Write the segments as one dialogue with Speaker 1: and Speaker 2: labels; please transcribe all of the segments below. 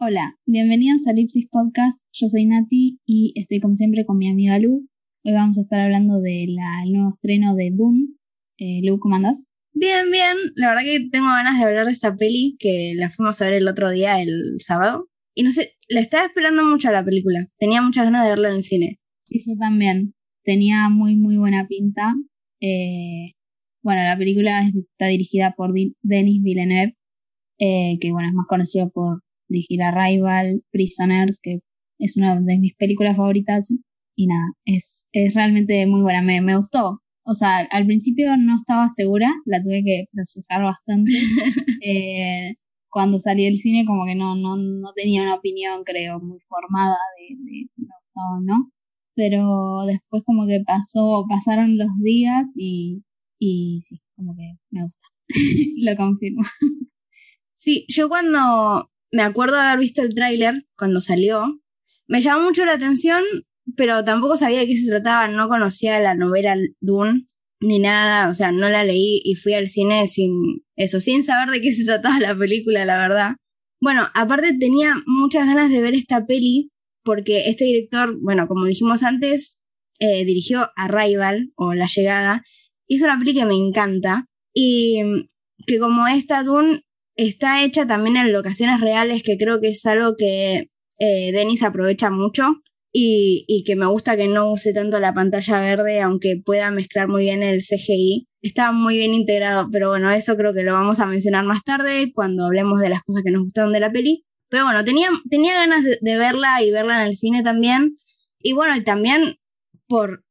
Speaker 1: Hola, bienvenidos a Lipsis Podcast. Yo soy Nati y estoy como siempre con mi amiga Lu. Hoy vamos a estar hablando del nuevo estreno de Doom. Eh, Lu, ¿cómo andás?
Speaker 2: Bien, bien. La verdad que tengo ganas de hablar de esta peli que la fuimos a ver el otro día, el sábado. Y no sé, la estaba esperando mucho a la película. Tenía muchas ganas de verla en el cine.
Speaker 1: Y yo también. Tenía muy, muy buena pinta. Eh, bueno, la película está dirigida por Denis Villeneuve, eh, que bueno, es más conocido por dirigir Arrival, Prisoners, que es una de mis películas favoritas. Y nada, es, es realmente muy buena. Me, me gustó. O sea, al principio no estaba segura, la tuve que procesar bastante. eh, cuando salí del cine como que no, no, no tenía una opinión, creo, muy formada de, de si me gustaba o no. Pero después como que pasó, pasaron los días y, y sí, como que me gusta. Lo confirmo.
Speaker 2: Sí, yo cuando me acuerdo de haber visto el tráiler, cuando salió, me llamó mucho la atención, pero tampoco sabía de qué se trataba, no conocía la novela Dune ni nada, o sea, no la leí y fui al cine sin eso, sin saber de qué se trataba la película, la verdad. Bueno, aparte tenía muchas ganas de ver esta peli porque este director, bueno, como dijimos antes, eh, dirigió Arrival o La Llegada, hizo una peli que me encanta y que como esta Dune está hecha también en locaciones reales, que creo que es algo que eh, Denis aprovecha mucho y, y, que me gusta que no use tanto la pantalla verde, aunque pueda mezclar muy bien el CGI. Está muy bien integrado, pero bueno, eso creo que lo vamos a mencionar más tarde cuando hablemos de las cosas que nos gustaron de la peli. Pero bueno, tenía, tenía ganas de, verla y verla en el cine también. Y bueno, y también por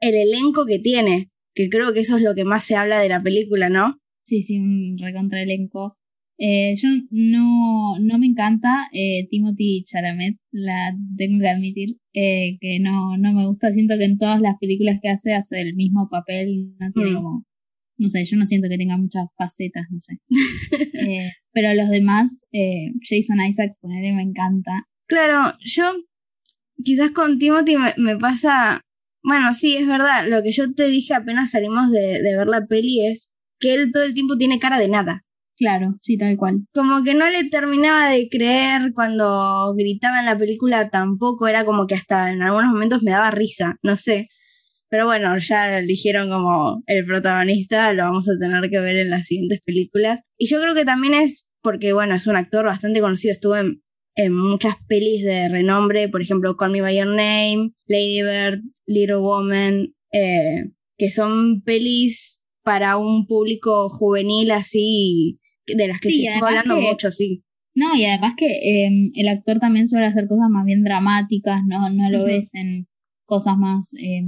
Speaker 2: el elenco que tiene, que creo que eso es lo que más se habla de la película, ¿no?
Speaker 1: Sí, sí, un recontra elenco. Eh, yo no, no me encanta eh, Timothy Chalamet, la tengo que admitir, eh, que no, no me gusta. Siento que en todas las películas que hace hace el mismo papel, no tiene
Speaker 2: Mm.
Speaker 1: como, no sé, yo no siento que tenga muchas facetas, no sé. Eh, pero los demás, Jason Isaacs, ponerle, me encanta.
Speaker 2: Claro, yo quizás con Timothy me, me pasa, bueno, sí, es verdad, lo que yo te dije apenas salimos de, de ver la peli es que él todo el tiempo tiene cara de nada.
Speaker 1: Claro, sí, tal cual.
Speaker 2: Como que no le terminaba de creer cuando gritaba en la película tampoco, era como que hasta en algunos momentos me daba risa, no sé. Pero bueno, ya eligieron como el protagonista, lo vamos a tener que ver en las siguientes películas. Y yo creo que también es porque, bueno, es un actor bastante conocido, estuvo en, muchas pelis de renombre, por ejemplo, Call Me By Your Name, Lady Bird, Little Woman, eh, que son pelis para un público juvenil así, de las que
Speaker 1: Sí,
Speaker 2: se hablando
Speaker 1: que-
Speaker 2: mucho, sí.
Speaker 1: No, y además que eh, el actor también suele hacer cosas más bien dramáticas, no, no lo ves en cosas más eh,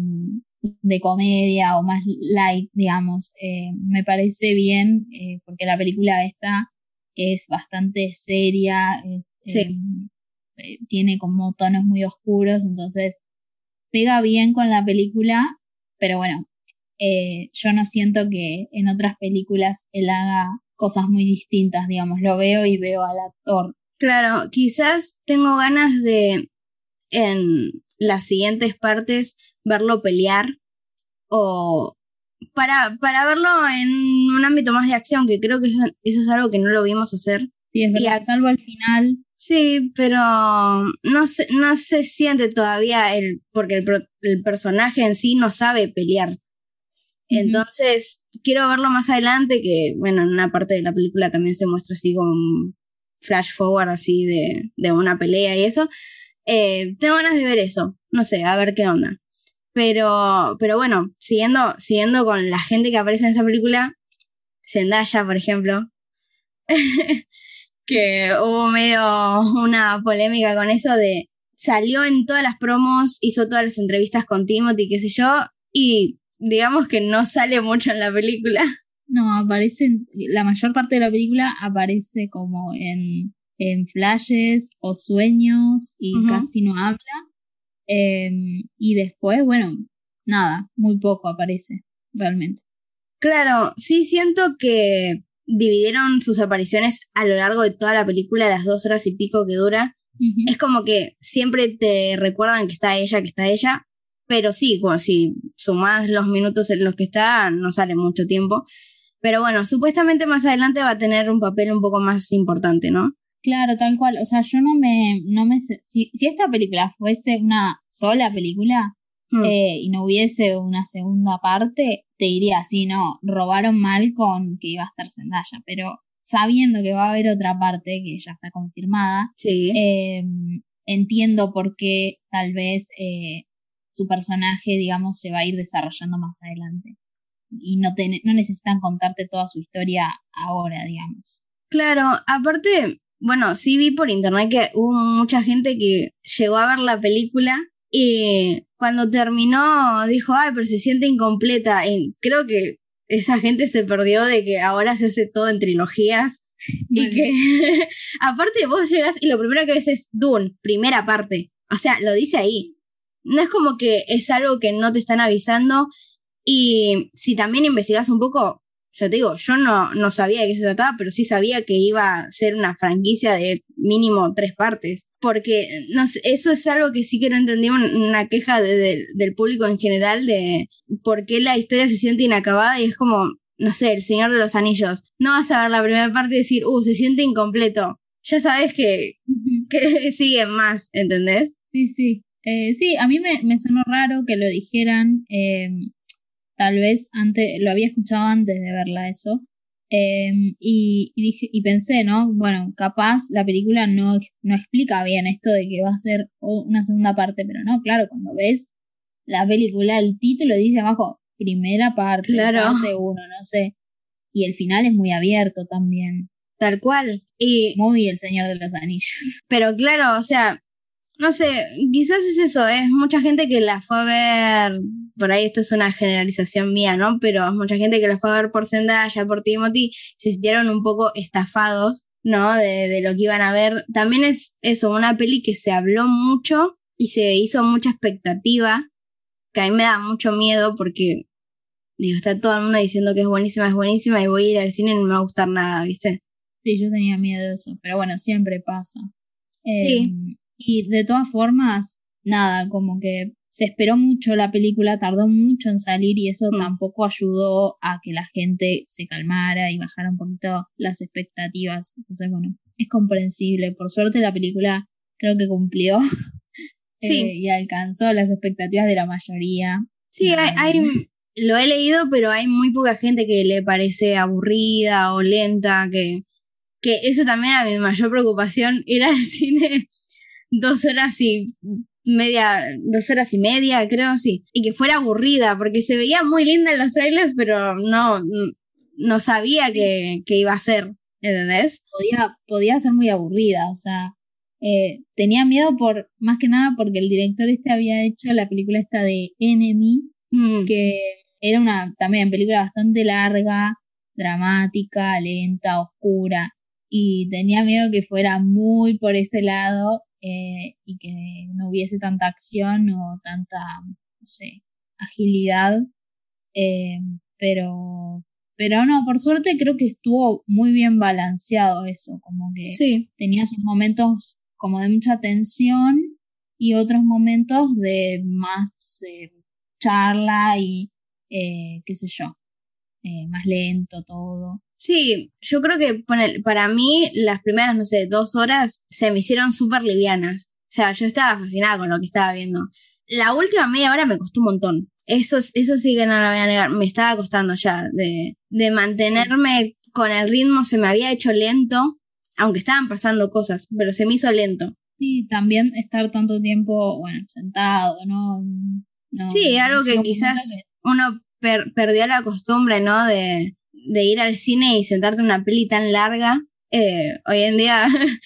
Speaker 1: de comedia o más light, digamos. Eh, me parece bien eh, porque la película esta es bastante seria, es,
Speaker 2: Sí.
Speaker 1: eh, tiene como tonos muy oscuros, entonces pega bien con la película, pero bueno, eh, yo no siento que en otras películas él haga cosas muy distintas, digamos, lo veo y veo al actor.
Speaker 2: Claro, quizás tengo ganas de en las siguientes partes verlo pelear o para, para verlo en un ámbito más de acción, que creo que eso, eso es algo que no lo vimos hacer.
Speaker 1: Sí, es
Speaker 2: Y
Speaker 1: verdad,
Speaker 2: a-
Speaker 1: salvo al final,
Speaker 2: Sí, pero no se, no se siente todavía el, porque el, el personaje en sí no sabe pelear. Entonces, quiero verlo más adelante, que bueno, en una parte de la película también se muestra así como un flash forward así de, de una pelea y eso. Eh, tengo ganas de ver eso, no sé, a ver qué onda. Pero, pero bueno, siguiendo, siguiendo con la gente que aparece en esa película, Zendaya, por ejemplo, que hubo medio una polémica con eso de salió en todas las promos, hizo todas las entrevistas con Timothy, qué sé yo, y digamos que no sale mucho en la película.
Speaker 1: no, aparece, en- la mayor parte de la película aparece como en, en flashes o sueños y casi no habla. Em, y después, bueno, nada, muy poco aparece, realmente.
Speaker 2: Claro, sí siento que dividieron sus apariciones a lo largo de toda la película, las dos horas y pico que dura. Es como que siempre te recuerdan que está ella, que está ella, pero sí, como si sumás los minutos en los que está, no sale mucho tiempo. Pero bueno, supuestamente más adelante va a tener un papel un poco más importante, ¿no?
Speaker 1: Claro, tal cual. O sea, yo no me, no me, si, si esta película fuese una sola película
Speaker 2: Mm.
Speaker 1: eh, y no hubiese una segunda parte, te diría, sí, no, robaron mal con que iba a estar Zendaya, pero sabiendo que va a haber otra parte que ya está confirmada,
Speaker 2: sí.
Speaker 1: eh, entiendo por qué tal vez eh, su personaje, digamos, se va a ir desarrollando más adelante. Y no, te, no necesitan contarte toda su historia ahora, digamos.
Speaker 2: Claro, aparte, bueno, sí vi por internet que hubo mucha gente que llegó a ver la película y cuando terminó dijo, ay, pero se siente incompleta. Y creo que esa gente se perdió de que ahora se hace todo en trilogías. Y que, aparte, vos llegas y lo primero que ves es Dune, primera parte. O sea, lo dice ahí. No es como que es algo que no te están avisando. Y si también investigas un poco, yo te digo, yo no, no sabía de qué se trataba, pero sí sabía que iba a ser una franquicia de mínimo tres partes. Porque no sé, eso es algo que sí que no entendí, un- una queja de- de- del público en general de por qué la historia se siente inacabada y es como, no sé, El Señor de los Anillos. No vas a ver la primera parte y decir, uh, se siente incompleto. Ya sabes que, que sigue más, ¿entendés?
Speaker 1: Sí, sí. Eh, sí, a mí me, me sonó raro que lo dijeran. eh, tal vez antes, lo había escuchado antes de verla eso. eh, y, y dije, y pensé, ¿no? Bueno, capaz la película no, no explica bien esto de que va a ser una segunda parte, pero no, claro, cuando ves la película, el título dice abajo, primera parte,
Speaker 2: Claro.
Speaker 1: parte uno, no sé. Y el final es muy abierto también.
Speaker 2: Tal cual. Y
Speaker 1: Muy el Señor de los Anillos.
Speaker 2: Pero claro, o sea, no sé, quizás es eso, es mucha gente que la fue a ver, por ahí esto es una generalización mía, ¿no? Pero es mucha gente que la fue a ver por Zendaya, por Timothy, se sintieron un poco estafados, ¿no? De, de lo que iban a ver. También es eso, una peli que se habló mucho y se hizo mucha expectativa, que a mí me da mucho miedo porque, digo, está todo el mundo diciendo que es buenísima, es buenísima y voy a ir al cine y no me va a gustar nada, ¿viste?
Speaker 1: Sí, yo tenía miedo de eso, pero bueno, siempre pasa.
Speaker 2: Sí.
Speaker 1: Eh, y de todas formas, nada, como que se esperó mucho la película, tardó mucho en salir y eso
Speaker 2: Mm.
Speaker 1: tampoco ayudó a que la gente se calmara y bajara un poquito las expectativas. Entonces, bueno, es comprensible. Por suerte la película creo que cumplió eh,
Speaker 2: Sí.
Speaker 1: y alcanzó las expectativas de la mayoría.
Speaker 2: Sí, hay, hay- lo he leído, pero hay muy poca gente que le parece aburrida o lenta, que, que eso también era mi mayor preocupación, ir al cine dos horas y media, dos horas y media, creo, sí, y que fuera aburrida, porque se veía muy linda en los trailers, pero no, no sabía que, que iba a ser, ¿entendés?
Speaker 1: podía, podía ser muy aburrida, o sea, eh, tenía miedo por, más que nada porque el director este había hecho la película esta de Enemy,
Speaker 2: Mm,
Speaker 1: que era una también película bastante larga, dramática, lenta, oscura, y tenía miedo que fuera muy por ese lado eh, y que no hubiese tanta acción o tanta, no sé, agilidad, eh, pero, pero no, por suerte creo que estuvo muy bien balanceado eso, como que
Speaker 2: sí,
Speaker 1: tenía sus momentos como de mucha tensión y otros momentos de más eh, charla y qué sé yo, eh, más lento todo.
Speaker 2: Sí, yo creo que para mí las primeras, no sé, dos horas se me hicieron súper livianas. O sea, yo estaba fascinada con lo que estaba viendo. La última media hora me costó un montón. Eso, eso sí que no lo voy a negar. Me estaba costando ya de, de mantenerme con el ritmo. Se me había hecho lento, aunque estaban pasando cosas, pero se me hizo lento.
Speaker 1: Y también estar tanto tiempo, bueno, sentado, ¿no? No-
Speaker 2: Sí, algo que quizás
Speaker 1: que-
Speaker 2: uno per- perdió la costumbre, ¿no? De, ir al cine y sentarte en una peli tan larga. Eh, hoy en día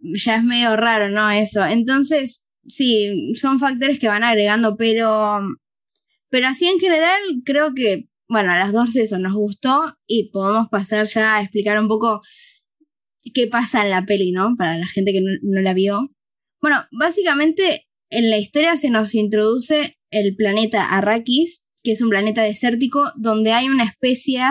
Speaker 2: ya es medio raro, ¿no? Eso. Entonces, sí, son factores que van agregando, pero, pero así en general creo que, bueno, a las dos eso nos gustó y podemos pasar ya a explicar un poco qué pasa en la peli, ¿no? Para la gente que no, no la vio. Bueno, básicamente en la historia se nos introduce el planeta Arrakis, que es un planeta desértico donde hay una especie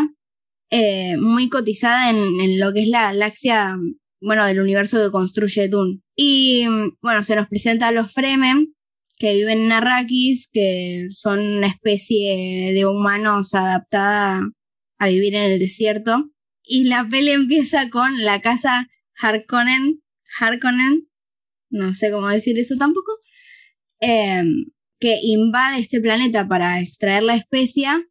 Speaker 2: eh, muy cotizada en, lo que es la galaxia, bueno, del universo que construye Dune. Y bueno, se nos presenta a los Fremen, que viven en Arrakis, que son una especie de humanos adaptada a vivir en el desierto. Y la peli empieza con la casa Harkonnen, Harkonnen, no sé cómo decir eso tampoco, em, que invade este planeta para extraer la especia,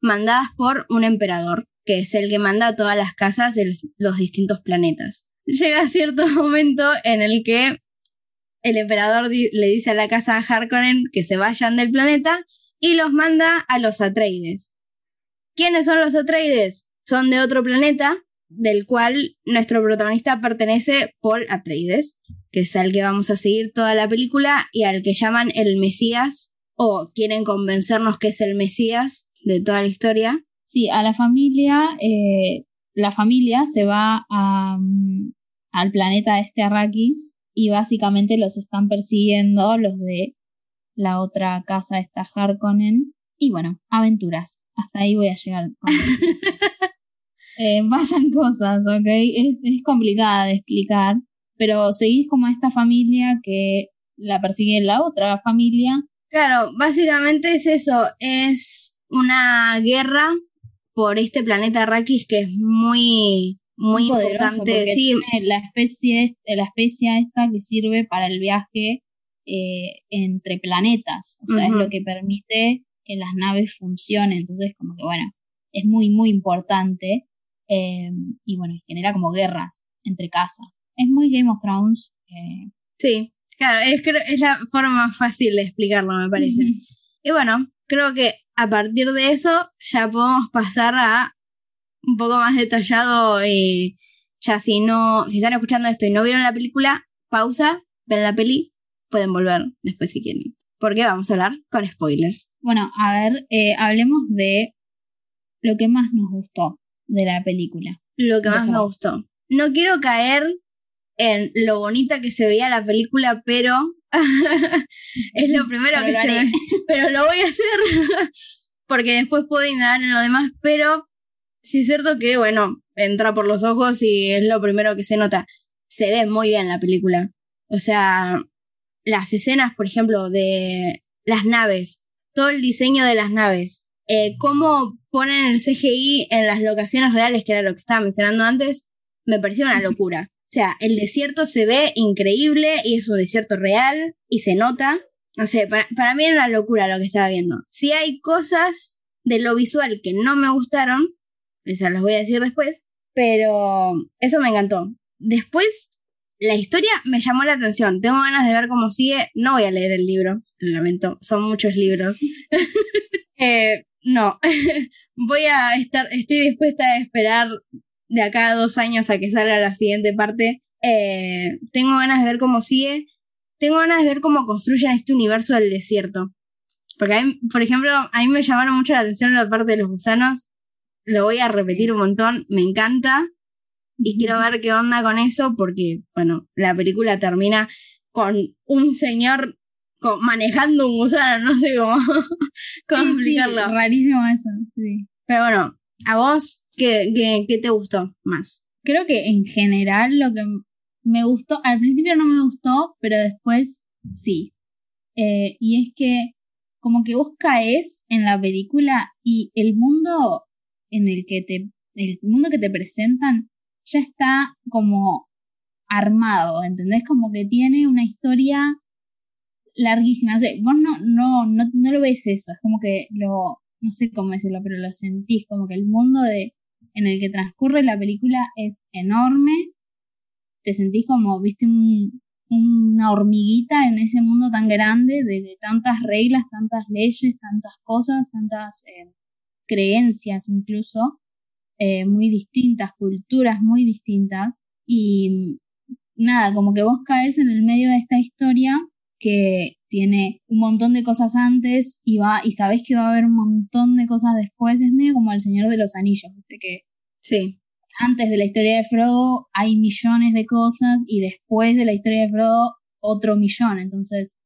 Speaker 2: mandadas por un emperador, que es el que manda a todas las casas de los distintos planetas. Llega cierto momento en el que el emperador le dice a la casa Harkonnen que se vayan del planeta y los manda a los Atreides. ¿Quiénes son los Atreides? Son de otro planeta del cual nuestro protagonista pertenece Paul Atreides, que es al que vamos a seguir toda la película y al que llaman el Mesías o quieren convencernos que es el Mesías de toda la historia.
Speaker 1: Sí, a la familia, eh, la familia se va a, mm, al planeta este Arrakis y básicamente los están persiguiendo los de la otra casa, esta Harkonnen. Y bueno, aventuras. Hasta ahí voy a llegar. eh, pasan cosas, ¿ok? Es, es complicada de explicar, pero seguís como esta familia que la persigue la otra familia.
Speaker 2: Claro, básicamente es eso, es una guerra por este planeta Arrakis que es muy muy importante, sí.
Speaker 1: la especie la especie esta que sirve para el viaje eh, entre planetas, o sea, es lo que permite que las naves funcionen, entonces como que bueno, es muy muy importante eh, y bueno, genera como guerras entre casas. Es muy Game of Thrones. Eh.
Speaker 2: Sí, claro, es, es la forma más fácil de explicarlo, me parece. Y bueno, creo que a partir de eso ya podemos pasar a un poco más detallado. y ya si no, si están escuchando esto y no vieron la película, pausa, ven la peli, pueden volver después si quieren. Porque vamos a hablar con spoilers.
Speaker 1: Bueno, a ver, eh, hablemos de lo que más nos gustó de la película.
Speaker 2: Lo que más me gustó. No quiero caer en lo bonita que se veía la película, pero es lo primero que se ve. Pero lo voy a hacer porque después puedo indagar en lo demás, pero sí es cierto que, bueno, entra por los ojos y es lo primero que se nota. Se ve muy bien la película. O sea, las escenas, por ejemplo, de las naves, todo el diseño de las naves, eh, cómo ponen el CGI en las locaciones reales, que era lo que estaba mencionando antes, me pareció una locura. Sea, el desierto se ve increíble y es un desierto real y se nota. No sé, para, para mí era una locura lo que estaba viendo. Si hay cosas de lo visual que no me gustaron, esas las voy a decir después, pero eso me encantó. Después, la historia me llamó la atención. Tengo ganas de ver cómo sigue. No voy a leer el libro, lo lamento, son muchos libros. eh, no, voy a estar, estoy dispuesta a esperar de acá a dos años a que salga la siguiente parte. Eh, tengo ganas de ver cómo sigue. Tengo ganas de ver cómo construyen este universo del desierto. Porque, por ejemplo, a mí me llamaron mucho la atención la parte de los gusanos. Lo voy a repetir un montón, me encanta. Y quiero ver qué onda con eso, porque, bueno, la película termina con un señor manejando un gusano, no sé cómo, cómo explicarlo.
Speaker 1: rarísimo eso, sí.
Speaker 2: Pero bueno, ¿a vos qué, qué, te gustó más?
Speaker 1: Creo que en general lo que me gustó, al principio no me gustó, pero después sí. Eh, y es que como que vos caes en la película y el mundo en el que te, el mundo que te presentan ya está como armado, ¿entendés? Como que tiene una historia larguísima. O sea, vos no, no, no, no lo ves eso, es como que lo, no sé cómo decirlo, pero lo sentís, como que el mundo de, en el que transcurre la película es enorme, te sentís como, viste, una hormiguita en ese mundo tan grande, de, tantas reglas, tantas leyes, tantas cosas, tantas eh, creencias incluso, eh, muy distintas, culturas muy distintas, y nada, como que vos caes en el medio de esta historia que tiene un montón de cosas antes y va y sabes que va a haber un montón de cosas después, es medio como el Señor de los Anillos, ¿viste? Que
Speaker 2: sí.
Speaker 1: antes de la historia de Frodo hay millones de cosas y después de la historia de Frodo otro millón, entonces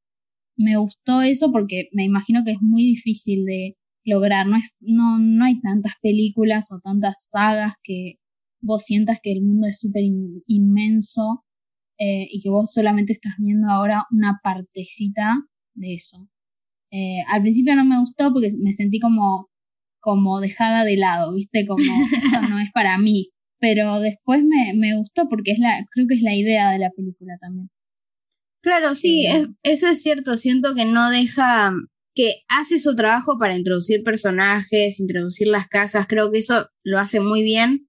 Speaker 1: me gustó eso porque me imagino que es muy difícil de lograr, no, es, no, no hay tantas películas o tantas sagas que vos sientas que el mundo es súper inmenso eh, y que vos solamente estás viendo ahora una partecita de eso. Eh, al principio no me gustó porque me sentí como, como dejada de lado, ¿viste? Como, esto no es para mí. pero después me, me gustó porque es la, creo que es la idea de la película también.
Speaker 2: Claro, sí, eso es cierto. Siento que no deja, que hace su trabajo para introducir personajes, introducir las casas. Creo que eso lo hace muy bien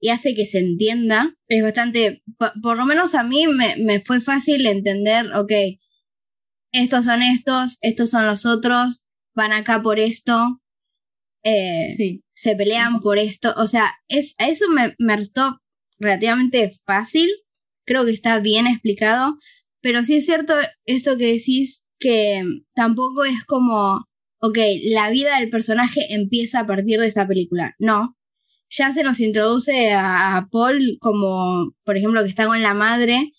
Speaker 2: y hace que se entienda. Es bastante, por, lo menos a mí me, me, fue fácil entender, ok, estos son estos, estos son los otros, van acá por esto, eh,
Speaker 1: sí.
Speaker 2: se pelean por esto. O sea, es, a eso me, me resultó relativamente fácil. Creo que está bien explicado. Pero sí es cierto esto que decís, que tampoco es como, ok, la vida del personaje empieza a partir de esa película. No. Ya se nos introduce a, Paul como, por ejemplo, que está con la madre.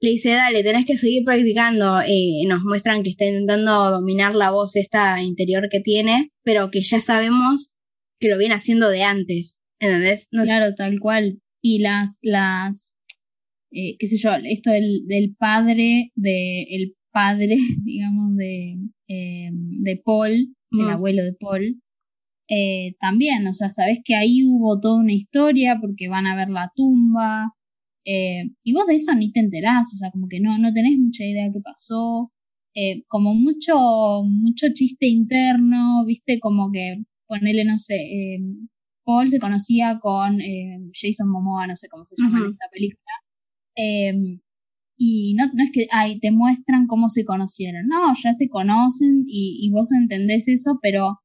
Speaker 2: Le dice, dale, tenés que seguir practicando. y nos muestran que está intentando dominar la voz esta interior que tiene, pero que ya sabemos que lo viene haciendo de antes. ¿Entendés?
Speaker 1: claro, tal cual. Y las, las eh, qué sé yo, esto del, del padre, de, el padre, digamos, de, eh, de Paul, el mm. abuelo de Paul, eh, también, o sea, sabes que ahí hubo toda una historia porque van a ver la tumba, y vos de eso ni te enterás, o sea, como que no, no tenés mucha idea de qué pasó, como mucho, mucho chiste interno, viste, como que ponele, no sé, Paul se conocía con Jason Momoa, no sé cómo se llama en esta película, y no, no es que ay, te muestran cómo se conocieron, no, ya se conocen y, y vos entendés eso, pero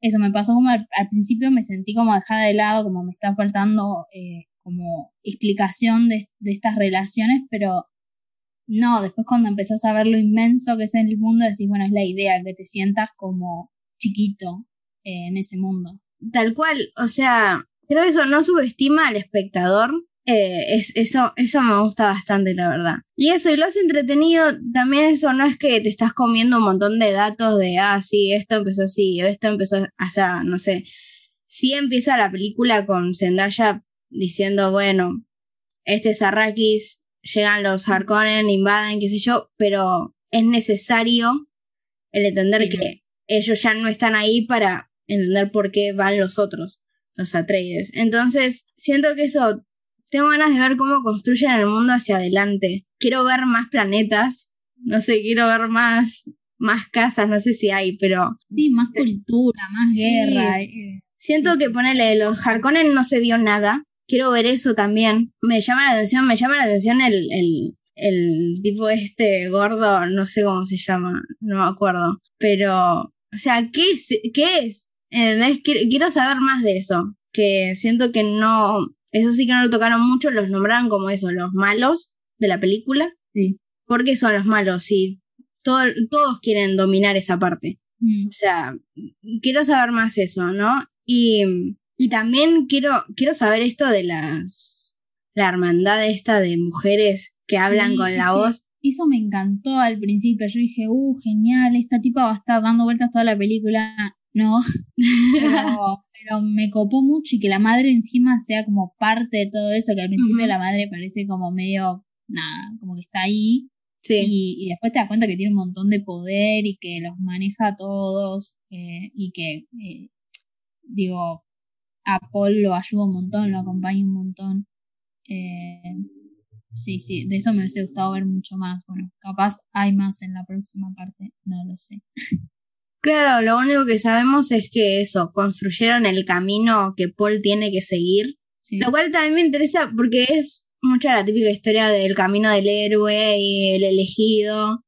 Speaker 1: eso me pasó como al, principio me sentí como dejada de lado, como me está faltando eh, como explicación de, estas relaciones, pero no, después cuando empezás a ver lo inmenso que es en el mundo, decís, bueno, es la idea, que te sientas como chiquito eh, en ese mundo.
Speaker 2: Tal cual, o sea, creo que eso no subestima al espectador, eh, es, eso, eso me gusta bastante, la verdad. Y eso, y lo has entretenido, también eso no es que te estás comiendo un montón de datos de, ah, sí, esto empezó así, esto empezó hasta, no sé. Sí empieza la película con Zendaya diciendo, bueno, este es Arrakis, llegan los Harkonnen, invaden, qué sé yo, pero es necesario el entender que ellos ya no están ahí para entender por qué van los otros, los Atreides. Entonces, siento que eso tengo ganas de ver cómo construyen el mundo hacia adelante. Quiero ver más planetas. No sé, quiero ver más, más casas, no sé si hay, pero.
Speaker 1: Sí, más cultura, más guerra. Eh,
Speaker 2: Siento que ponele los Harkonnen no se vio nada. Quiero ver eso también. Me llama la atención, me llama la atención el, el, el tipo este gordo, no sé cómo se llama, no me acuerdo. Pero, o sea, ¿qué es? ¿Qué es? Quiero saber más de eso. Que siento que no, eso sí que no lo tocaron mucho, los nombraron como eso, los malos de la película.
Speaker 1: Sí.
Speaker 2: ¿Por qué son los malos? Si todos quieren dominar esa parte.
Speaker 1: Mm.
Speaker 2: O sea, quiero saber más eso, ¿no? Y, y también quiero, quiero saber esto de las la hermandad esta de mujeres que hablan con la voz.
Speaker 1: Eso me encantó al principio. Yo dije, uh, genial, esta tipa va a estar dando vueltas toda la película. No, pero, pero, me copó mucho y que la madre encima sea como parte de todo eso, que al principio la madre parece como medio, nada, como que está ahí.
Speaker 2: Sí.
Speaker 1: Y, después te das cuenta que tiene un montón de poder y que los maneja a todos eh, y que, eh, digo, a Paul lo ayuda un montón, lo acompaña un montón. Eh, sí, sí, de eso me hubiese gustado ver mucho más. Bueno, capaz hay más en la próxima parte, no lo sé.
Speaker 2: Claro, lo único que sabemos es que eso, construyeron el camino que Paul tiene que seguir. Lo cual también me interesa porque es mucha la típica historia del camino del héroe y el elegido.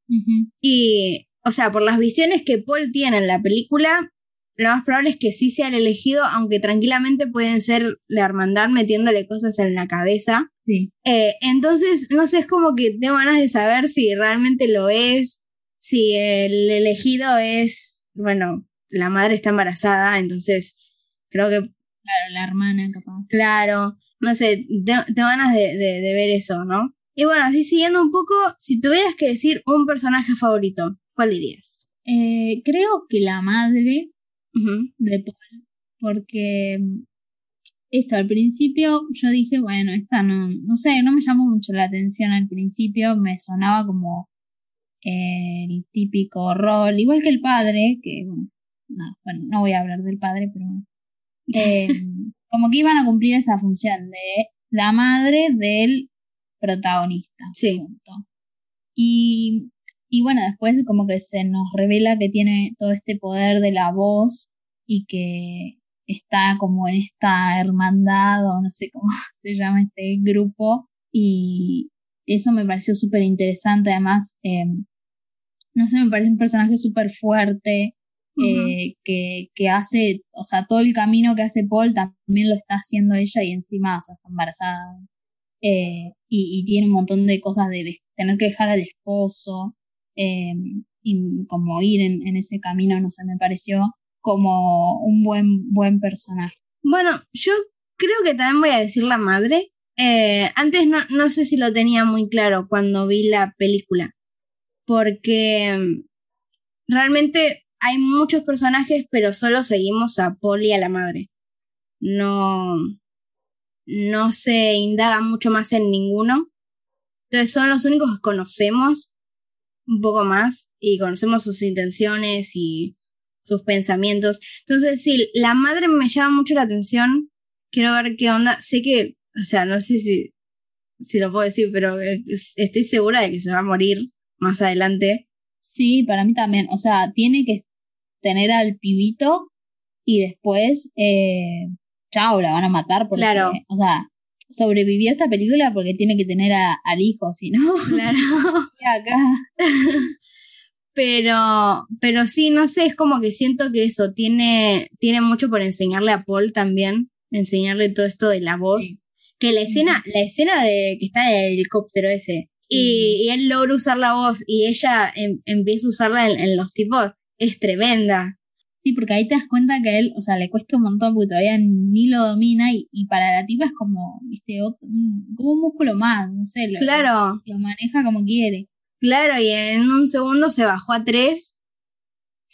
Speaker 2: Y, o sea, por las visiones que Paul tiene en la película, lo más probable es que sí sea el elegido, aunque tranquilamente pueden ser la hermandad metiéndole cosas en la cabeza.
Speaker 1: Sí.
Speaker 2: Eh, entonces, no sé, es como que tengo ganas de saber si realmente lo es, si el elegido es bueno, la madre está embarazada, entonces creo que...
Speaker 1: Claro, la hermana capaz.
Speaker 2: Claro, no sé, tengo, ganas de, de, ver eso, ¿no? Y bueno, así siguiendo un poco, si tuvieras que decir un personaje favorito, ¿cuál dirías?
Speaker 1: Eh, creo que la madre de Paul, porque esto al principio yo dije, bueno, esta no, no sé, no me llamó mucho la atención al principio, me sonaba como el típico rol, igual que el padre, que bueno, no, bueno, no voy a hablar del padre, pero bueno. Eh, como que iban a cumplir esa función de la madre del protagonista.
Speaker 2: Sí.
Speaker 1: Y, y bueno, después como que se nos revela que tiene todo este poder de la voz y que está como en esta hermandad o no sé cómo se llama este grupo y eso me pareció súper interesante además em, no sé me parece un personaje súper fuerte eh, que, que, hace o sea todo el camino que hace Paul también lo está haciendo ella y encima o sea, está embarazada eh, y, tiene un montón de cosas de, tener que dejar al esposo em, y como ir en, en ese camino no sé me pareció como un buen, buen personaje.
Speaker 2: Bueno, yo creo que también voy a decir la madre. Eh, antes no, no sé si lo tenía muy claro cuando vi la película, porque mm, realmente hay muchos personajes, pero solo seguimos a Paul y a la madre. No, no se indaga mucho más en ninguno. Entonces son los únicos que conocemos un poco más y conocemos sus intenciones y sus pensamientos. Entonces, sí, la madre me llama mucho la atención. Quiero ver qué onda. Sé que, o sea, no sé si, si lo puedo decir, pero estoy segura de que se va a morir más adelante.
Speaker 1: Sí, para mí también. O sea, tiene que tener al pibito y después, eh, chao, la van a matar porque, claro. o sea, sobrevivió esta película porque tiene que tener al hijo, si no.
Speaker 2: Claro.
Speaker 1: y acá.
Speaker 2: Pero, pero sí, no sé, es como que siento que eso tiene, tiene mucho por enseñarle a Paul también, enseñarle todo esto de la voz. Que la escena, la escena de que está en el helicóptero ese, y, él logra usar la voz y ella em, empieza a usarla en, los tipos, es tremenda.
Speaker 1: Sí, porque ahí te das cuenta que a él, o sea, le cuesta un montón porque todavía ni lo domina y, y para la tipa es como, viste, como un músculo más, no sé, lo,
Speaker 2: claro.
Speaker 1: lo maneja como quiere.
Speaker 2: Claro, y en un segundo se bajó a tres.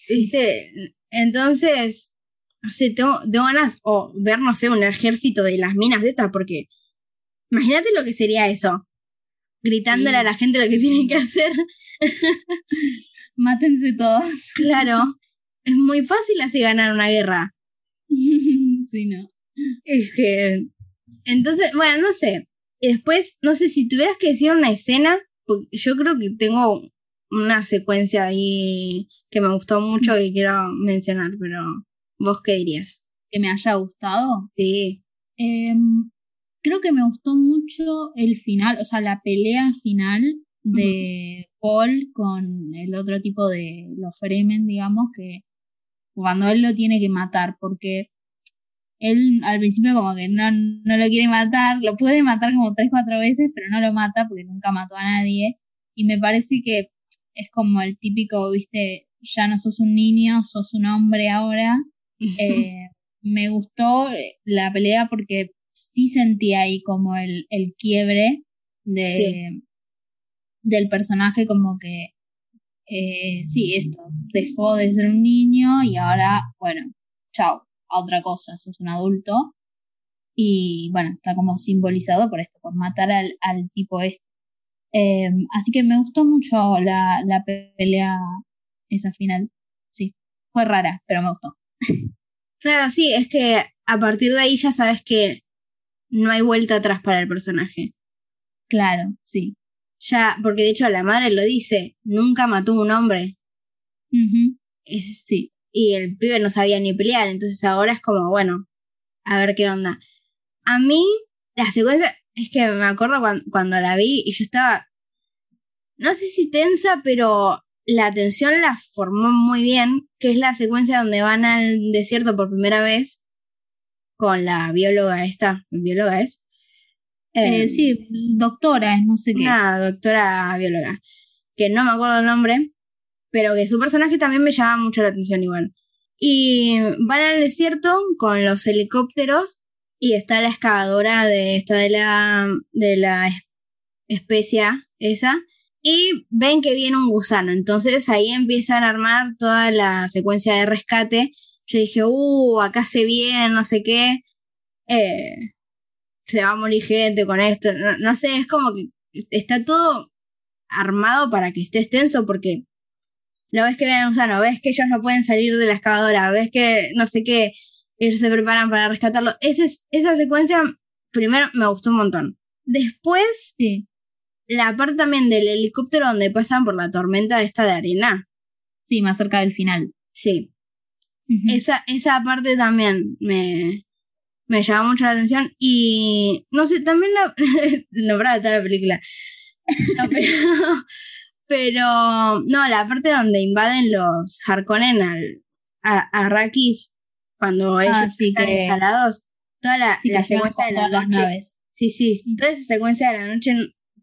Speaker 2: ¿Viste? Entonces, no sé, tengo, ganas o ver, no sé, un ejército de las minas de estas, porque imagínate lo que sería eso. Gritándole a la gente lo que tienen que hacer.
Speaker 1: Mátense todos.
Speaker 2: Claro. Es muy fácil así ganar una guerra.
Speaker 1: sí, no.
Speaker 2: Es que. Entonces, bueno, no sé. Y después, no sé, si tuvieras que decir una escena yo creo que tengo una secuencia ahí que me gustó mucho que quiero mencionar, pero ¿vos qué dirías?
Speaker 1: ¿Que me haya gustado?
Speaker 2: Sí.
Speaker 1: Em, creo que me gustó mucho el final, o sea, la pelea final de Paul con el otro tipo de los Fremen, digamos, que cuando él lo tiene que matar, porque él al principio como que no, no lo quiere matar, lo puede matar como tres, cuatro veces, pero no lo mata porque nunca mató a nadie. Y me parece que es como el típico, viste, ya no sos un niño, sos un hombre ahora. Eh, me gustó la pelea porque sí sentí ahí como el, el quiebre de, del personaje, como que, eh, sí, esto, dejó de ser un niño y ahora, bueno, chao a otra cosa, sos un adulto. Y bueno, está como simbolizado por esto, por matar al, al tipo este. Em, así que me gustó mucho la, la pelea, esa final. Sí, fue rara, pero me gustó.
Speaker 2: Claro, sí, es que a partir de ahí ya sabes que no hay vuelta atrás para el personaje.
Speaker 1: Claro, sí.
Speaker 2: Ya, porque de hecho la madre lo dice, nunca mató a un hombre.
Speaker 1: es, sí
Speaker 2: y el pibe no sabía ni pelear, entonces ahora es como, bueno, a ver qué onda. A mí, la secuencia, es que me acuerdo cuando, la vi y yo estaba, no sé si tensa, pero la tensión la formó muy bien, que es la secuencia donde van al desierto por primera vez con la bióloga esta, bióloga es.
Speaker 1: Eh, em, sí, doctora, no sé qué.
Speaker 2: Una doctora bióloga, que no me acuerdo el nombre, pero que su personaje también me llama mucho la atención igual. Y van al desierto con los helicópteros y está la excavadora de esta de la de la especie esa y ven que viene un gusano. Entonces ahí empiezan a armar toda la secuencia de rescate. Yo dije, uh, acá se viene, no sé qué. Eh, se va a morir gente con esto. No, no sé, es como que está todo armado para que esté extenso porque lo ves que viene un gusano, ves que ellos no pueden salir de la excavadora, ves que no sé qué, ellos se preparan para rescatarlo. Esa, esa secuencia primero me gustó un montón. Después,
Speaker 1: Sí,
Speaker 2: la parte también del helicóptero donde pasan por la tormenta esta de arena.
Speaker 1: sí, más cerca del final.
Speaker 2: Sí, Esa, esa parte también me, me llama mucho la atención. Y no sé, también la. nombrada toda la película. No, pero, pero. No, la parte donde invaden los Harkonnen al, a, a Arrakis, cuando ellos
Speaker 1: Ah, sí,
Speaker 2: están
Speaker 1: que-
Speaker 2: instalados. Toda la,
Speaker 1: Sí,
Speaker 2: la secuencia de la noche.
Speaker 1: naves.
Speaker 2: Sí, sí, toda esa secuencia de la noche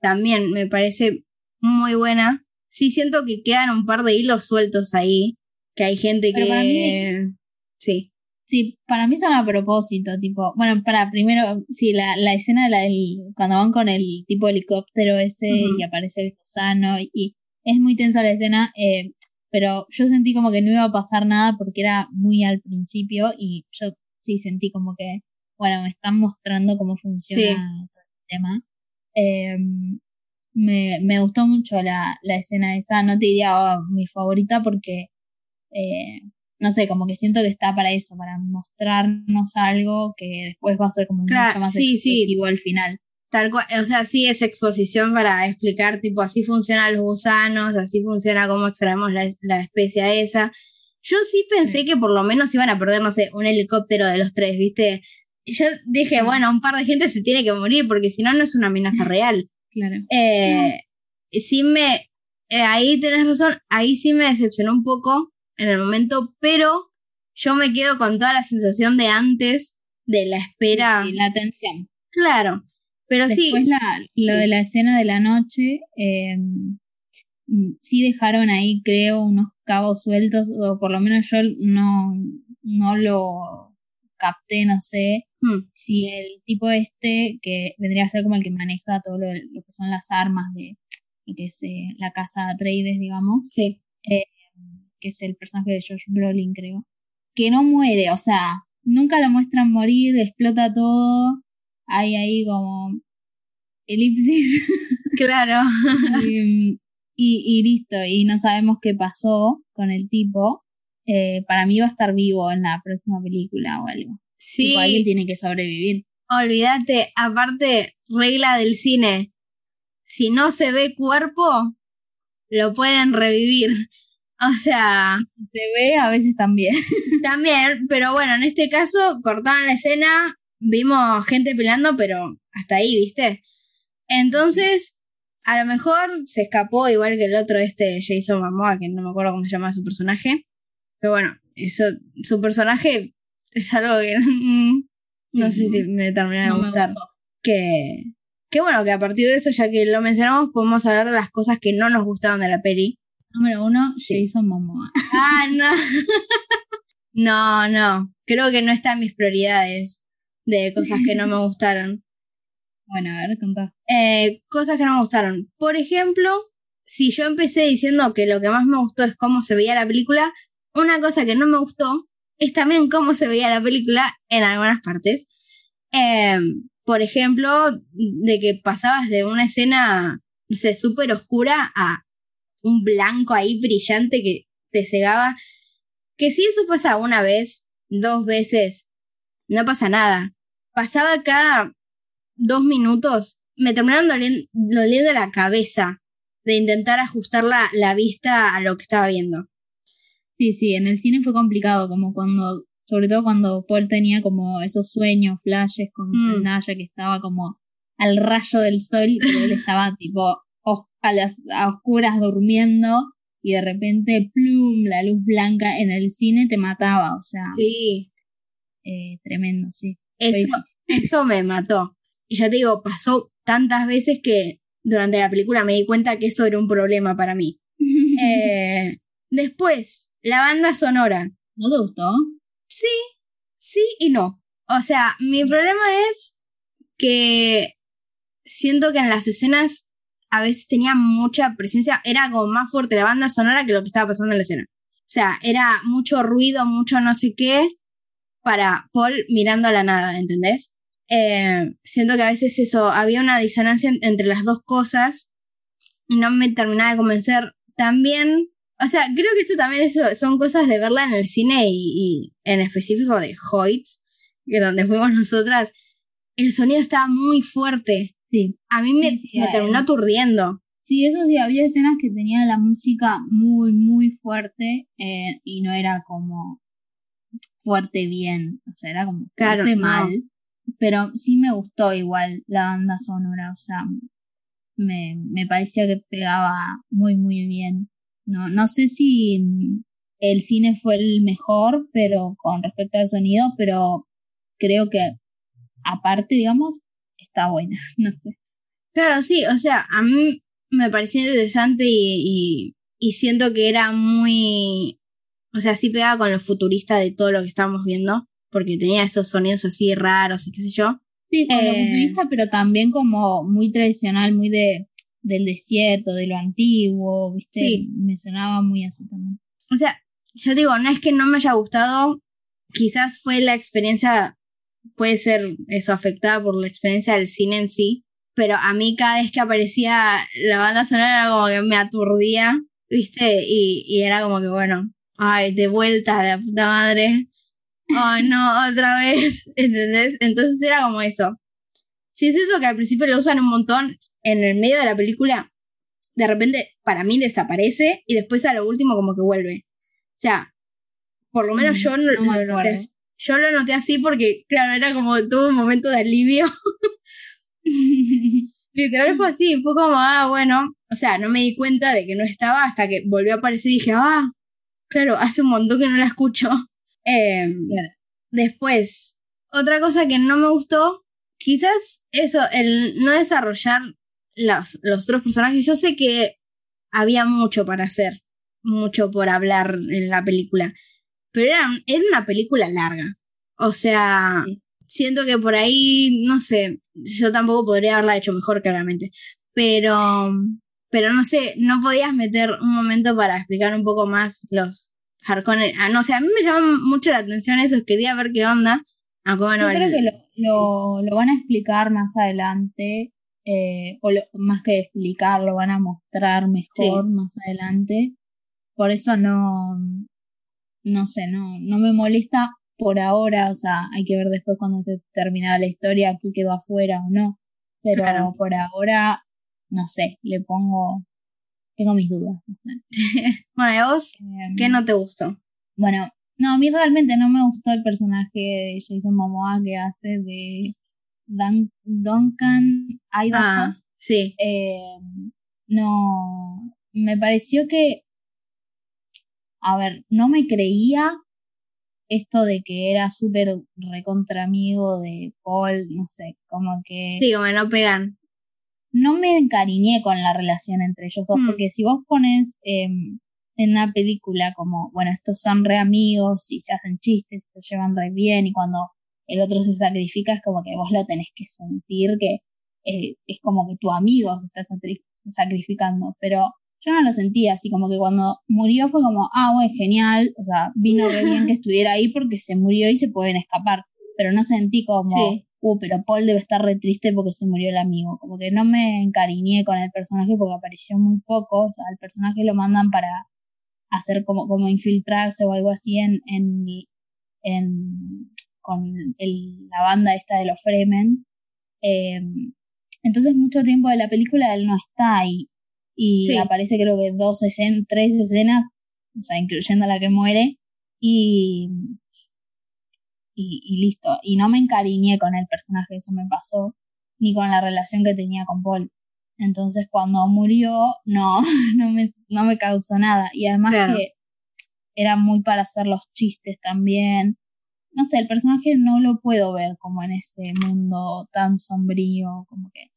Speaker 2: también me parece muy buena. Sí, siento que quedan un par de hilos sueltos ahí, que hay gente
Speaker 1: Pero
Speaker 2: que...
Speaker 1: para mí-
Speaker 2: Sí,
Speaker 1: Sí, para mí son a propósito, tipo, bueno, para primero, sí, la, la escena de la del, cuando van con el tipo helicóptero ese y aparece el gusano y, y es muy tensa la escena, eh, pero yo sentí como que no iba a pasar nada porque era muy al principio y yo sí sentí como que, bueno, me están mostrando cómo funciona
Speaker 2: Sí.
Speaker 1: todo el tema. Eh, me, me gustó mucho la, la escena esa, no te diría oh, mi favorita porque eh, no sé, como que siento que está para eso, para mostrarnos algo que después va a ser como
Speaker 2: Claro,
Speaker 1: mucho más
Speaker 2: sí, sí.
Speaker 1: explosivo al final.
Speaker 2: tal cual. O sea, sí es exposición para explicar, tipo, así funcionan los gusanos, así funciona cómo extraemos la, la especie esa. Yo sí pensé
Speaker 1: Sí.
Speaker 2: que por lo menos iban a perder, no sé, un helicóptero de los tres, ¿viste? Yo dije, bueno, un par de gente se tiene que morir porque si no, no es una amenaza real.
Speaker 1: Claro.
Speaker 2: Eh, sí me. eh, ahí tenés razón, ahí sí me decepcionó un poco en el momento, pero yo me quedo con toda la sensación de antes de la espera.
Speaker 1: Sí, la tensión.
Speaker 2: Claro, pero sí,
Speaker 1: Después la, lo de la escena de la noche, eh, mm, sí dejaron ahí, creo, unos cabos sueltos, o por lo menos yo no, no lo capté, no sé,
Speaker 2: hmm,
Speaker 1: si el tipo este, que vendría a ser como el que maneja todo lo, lo que son las armas de lo que es eh, la casa Atreides, digamos,
Speaker 2: sí,
Speaker 1: que es el personaje de Josh Brolin, creo, que no muere, o sea, nunca lo muestran morir, explota todo, hay ahí como elipsis
Speaker 2: claro.
Speaker 1: y, y, y listo, y no sabemos qué pasó con el tipo. Eh, para mí va a estar vivo en la próxima película o algo.
Speaker 2: Sí,
Speaker 1: Tipo, alguien tiene que sobrevivir.
Speaker 2: olvídate, aparte, regla del cine, si no se ve cuerpo, lo pueden revivir. O sea,
Speaker 1: Se ve a veces también.
Speaker 2: también, pero bueno, en este caso cortaban la escena, vimos gente peleando, pero hasta ahí, ¿viste? Entonces, a lo mejor se escapó igual que el otro, este Jason Momoa, que no me acuerdo cómo se llama su personaje. Pero bueno, eso, su personaje es algo que no sé si me termina de
Speaker 1: No
Speaker 2: gustar. Que, que bueno, que a partir de eso, ya que lo mencionamos, podemos hablar de las cosas que no nos gustaron de la peli.
Speaker 1: Número uno,
Speaker 2: Sí.
Speaker 1: Jason Momoa.
Speaker 2: Ah, no. No, no. Creo que no está en mis prioridades de cosas que no me gustaron.
Speaker 1: Bueno, a ver, contá.
Speaker 2: Eh, cosas que no me gustaron. Por ejemplo, si yo empecé diciendo que lo que más me gustó es cómo se veía la película, una cosa que no me gustó es también cómo se veía la película en algunas partes. Eh, por ejemplo, de que pasabas de una escena, no sé, súper oscura a un blanco ahí brillante que te cegaba. Que si eso pasa una vez, dos veces, no pasa nada. Pasaba cada dos minutos, me terminaron dolien- doliendo la cabeza de intentar ajustar la, la vista a lo que estaba viendo.
Speaker 1: Sí, sí, en el cine fue complicado, como cuando, sobre todo cuando Paul tenía como esos sueños, flashes con
Speaker 2: Mm.
Speaker 1: Zendaya que estaba como al rayo del sol, pero él estaba tipo a las a oscuras durmiendo y de repente, plum, la luz blanca en el cine te mataba, o sea,
Speaker 2: Sí,
Speaker 1: eh, tremendo, sí.
Speaker 2: Eso, eso me mató. Y ya te digo, pasó tantas veces que durante la película me di cuenta que eso era un problema para mí. Eh, después, la banda sonora.
Speaker 1: ¿No te gustó?
Speaker 2: Sí, sí y no. O sea, mi problema es que siento que en las escenas a veces tenía mucha presencia, era como más fuerte la banda sonora que lo que estaba pasando en la escena. O sea, era mucho ruido, mucho no sé qué, para Paul mirando a la nada, ¿entendés? Eh, siento que a veces eso, había una disonancia en- entre las dos cosas y no me terminaba de convencer. También, o sea, creo que esto también son cosas de verla en el cine y, y en específico de Hoyts, que donde fuimos nosotras. el sonido estaba muy fuerte.
Speaker 1: Sí.
Speaker 2: A mí me,
Speaker 1: Sí, sí,
Speaker 2: me terminó aturdiendo.
Speaker 1: Sí, eso sí, había escenas que tenían la música muy, muy fuerte eh, y no era como fuerte bien, o sea, era como
Speaker 2: Claro,
Speaker 1: fuerte
Speaker 2: no.
Speaker 1: mal, pero sí me gustó igual la banda sonora, o sea, me, me parecía que pegaba muy, muy bien. No, no sé si el cine fue el mejor, pero con respecto al sonido, pero creo que aparte, digamos, está buena, no sé.
Speaker 2: Claro, sí, o sea, a mí me pareció interesante y, y, y siento que era muy, o sea, sí pegaba con lo futurista de todo lo que estábamos viendo, porque tenía esos sonidos así raros y qué sé yo.
Speaker 1: Sí, con lo
Speaker 2: Eh,
Speaker 1: futurista, pero también como muy tradicional, muy de del desierto, de lo antiguo, ¿viste?
Speaker 2: Sí.
Speaker 1: Me sonaba muy así también.
Speaker 2: O sea, yo digo, no es que no me haya gustado, quizás fue la experiencia, puede ser eso, afectada por la experiencia del cine en sí, pero a mí cada vez que aparecía la banda sonora era como que me aturdía, ¿viste? Y, y era como que, bueno, ay, de vuelta a la puta madre. Ay, no, otra vez, ¿entendés? Entonces era como eso. Sí, es eso que al principio lo usan un montón en el medio de la película, de repente para mí desaparece y después a lo último como que vuelve. O sea, por lo menos
Speaker 1: Mm,
Speaker 2: yo no,
Speaker 1: no
Speaker 2: lo noté. Yo lo noté así porque, claro, era como tuvo un momento de alivio. Literal fue así, fue como, ah, bueno, o sea, no me di cuenta de que no estaba hasta que volvió a aparecer y dije, ah, claro, hace un montón que no la escucho. Em,
Speaker 1: Claro.
Speaker 2: Después, otra cosa que no me gustó, quizás eso, el no desarrollar los, los otros personajes. Yo sé que había mucho para hacer, mucho por hablar en la película, pero era, era una película larga. O sea, siento que por ahí, no sé, yo tampoco podría haberla hecho mejor, claramente, pero, pero no sé, no podías meter un momento para explicar un poco más los Harkonnen. Ah, no sé, a mí me llama mucho la atención eso, quería ver qué onda. Aunque bueno,
Speaker 1: Yo creo
Speaker 2: el-
Speaker 1: que lo, lo, lo van a explicar más adelante, eh, o lo- más que explicar, lo van a mostrar mejor más adelante. Por eso no, no sé, no, no me molesta por ahora, o sea, hay que ver después cuando esté terminada la historia aquí quedó afuera o no. Pero
Speaker 2: Claro.
Speaker 1: por ahora, no sé, le pongo, tengo mis dudas. no sé.
Speaker 2: Bueno, ¿y a vos
Speaker 1: Em,
Speaker 2: qué no te gustó?
Speaker 1: bueno, no, a mí realmente no me gustó el personaje de Jason Momoa que hace de Dan- Duncan Idaho.
Speaker 2: Ah, sí.
Speaker 1: Eh, no, me pareció que, a ver, no me creía esto de que era súper recontra amigo de Paul, no sé, como que
Speaker 2: Sí, como no pegan.
Speaker 1: no me encariñé con la relación entre ellos dos,
Speaker 2: Hmm.
Speaker 1: porque si vos pones em, en una película como, bueno, estos son re amigos y se hacen chistes, se llevan re bien y cuando el otro se sacrifica es como que vos lo tenés que sentir que eh, es como que tu amigo se está sacrificando, pero yo no lo sentía así, como que cuando murió fue como, ah, bueno, genial, o sea, vino re bien que estuviera ahí porque se murió y se pueden escapar, pero no sentí como,
Speaker 2: Sí.
Speaker 1: uh, pero Paul debe estar re triste porque se murió el amigo. Como que no me encariñé con el personaje porque apareció muy poco. O sea, el personaje lo mandan para hacer como, como infiltrarse o algo así en, en, en con el- la banda esta de los Fremen. Eh, entonces mucho tiempo de la película él no está ahí. Y
Speaker 2: Sí.
Speaker 1: aparece creo que dos escenas, tres escenas, o sea, incluyendo la que muere. Y, y, y listo. Y no me encariñé con el personaje, eso me pasó, ni con la relación que tenía con Paul. Entonces cuando murió, no, no me, no me causó nada. Y además
Speaker 2: Claro.
Speaker 1: que era muy para hacer los chistes también. No sé, el personaje no lo puedo ver como en ese mundo tan sombrío, como que...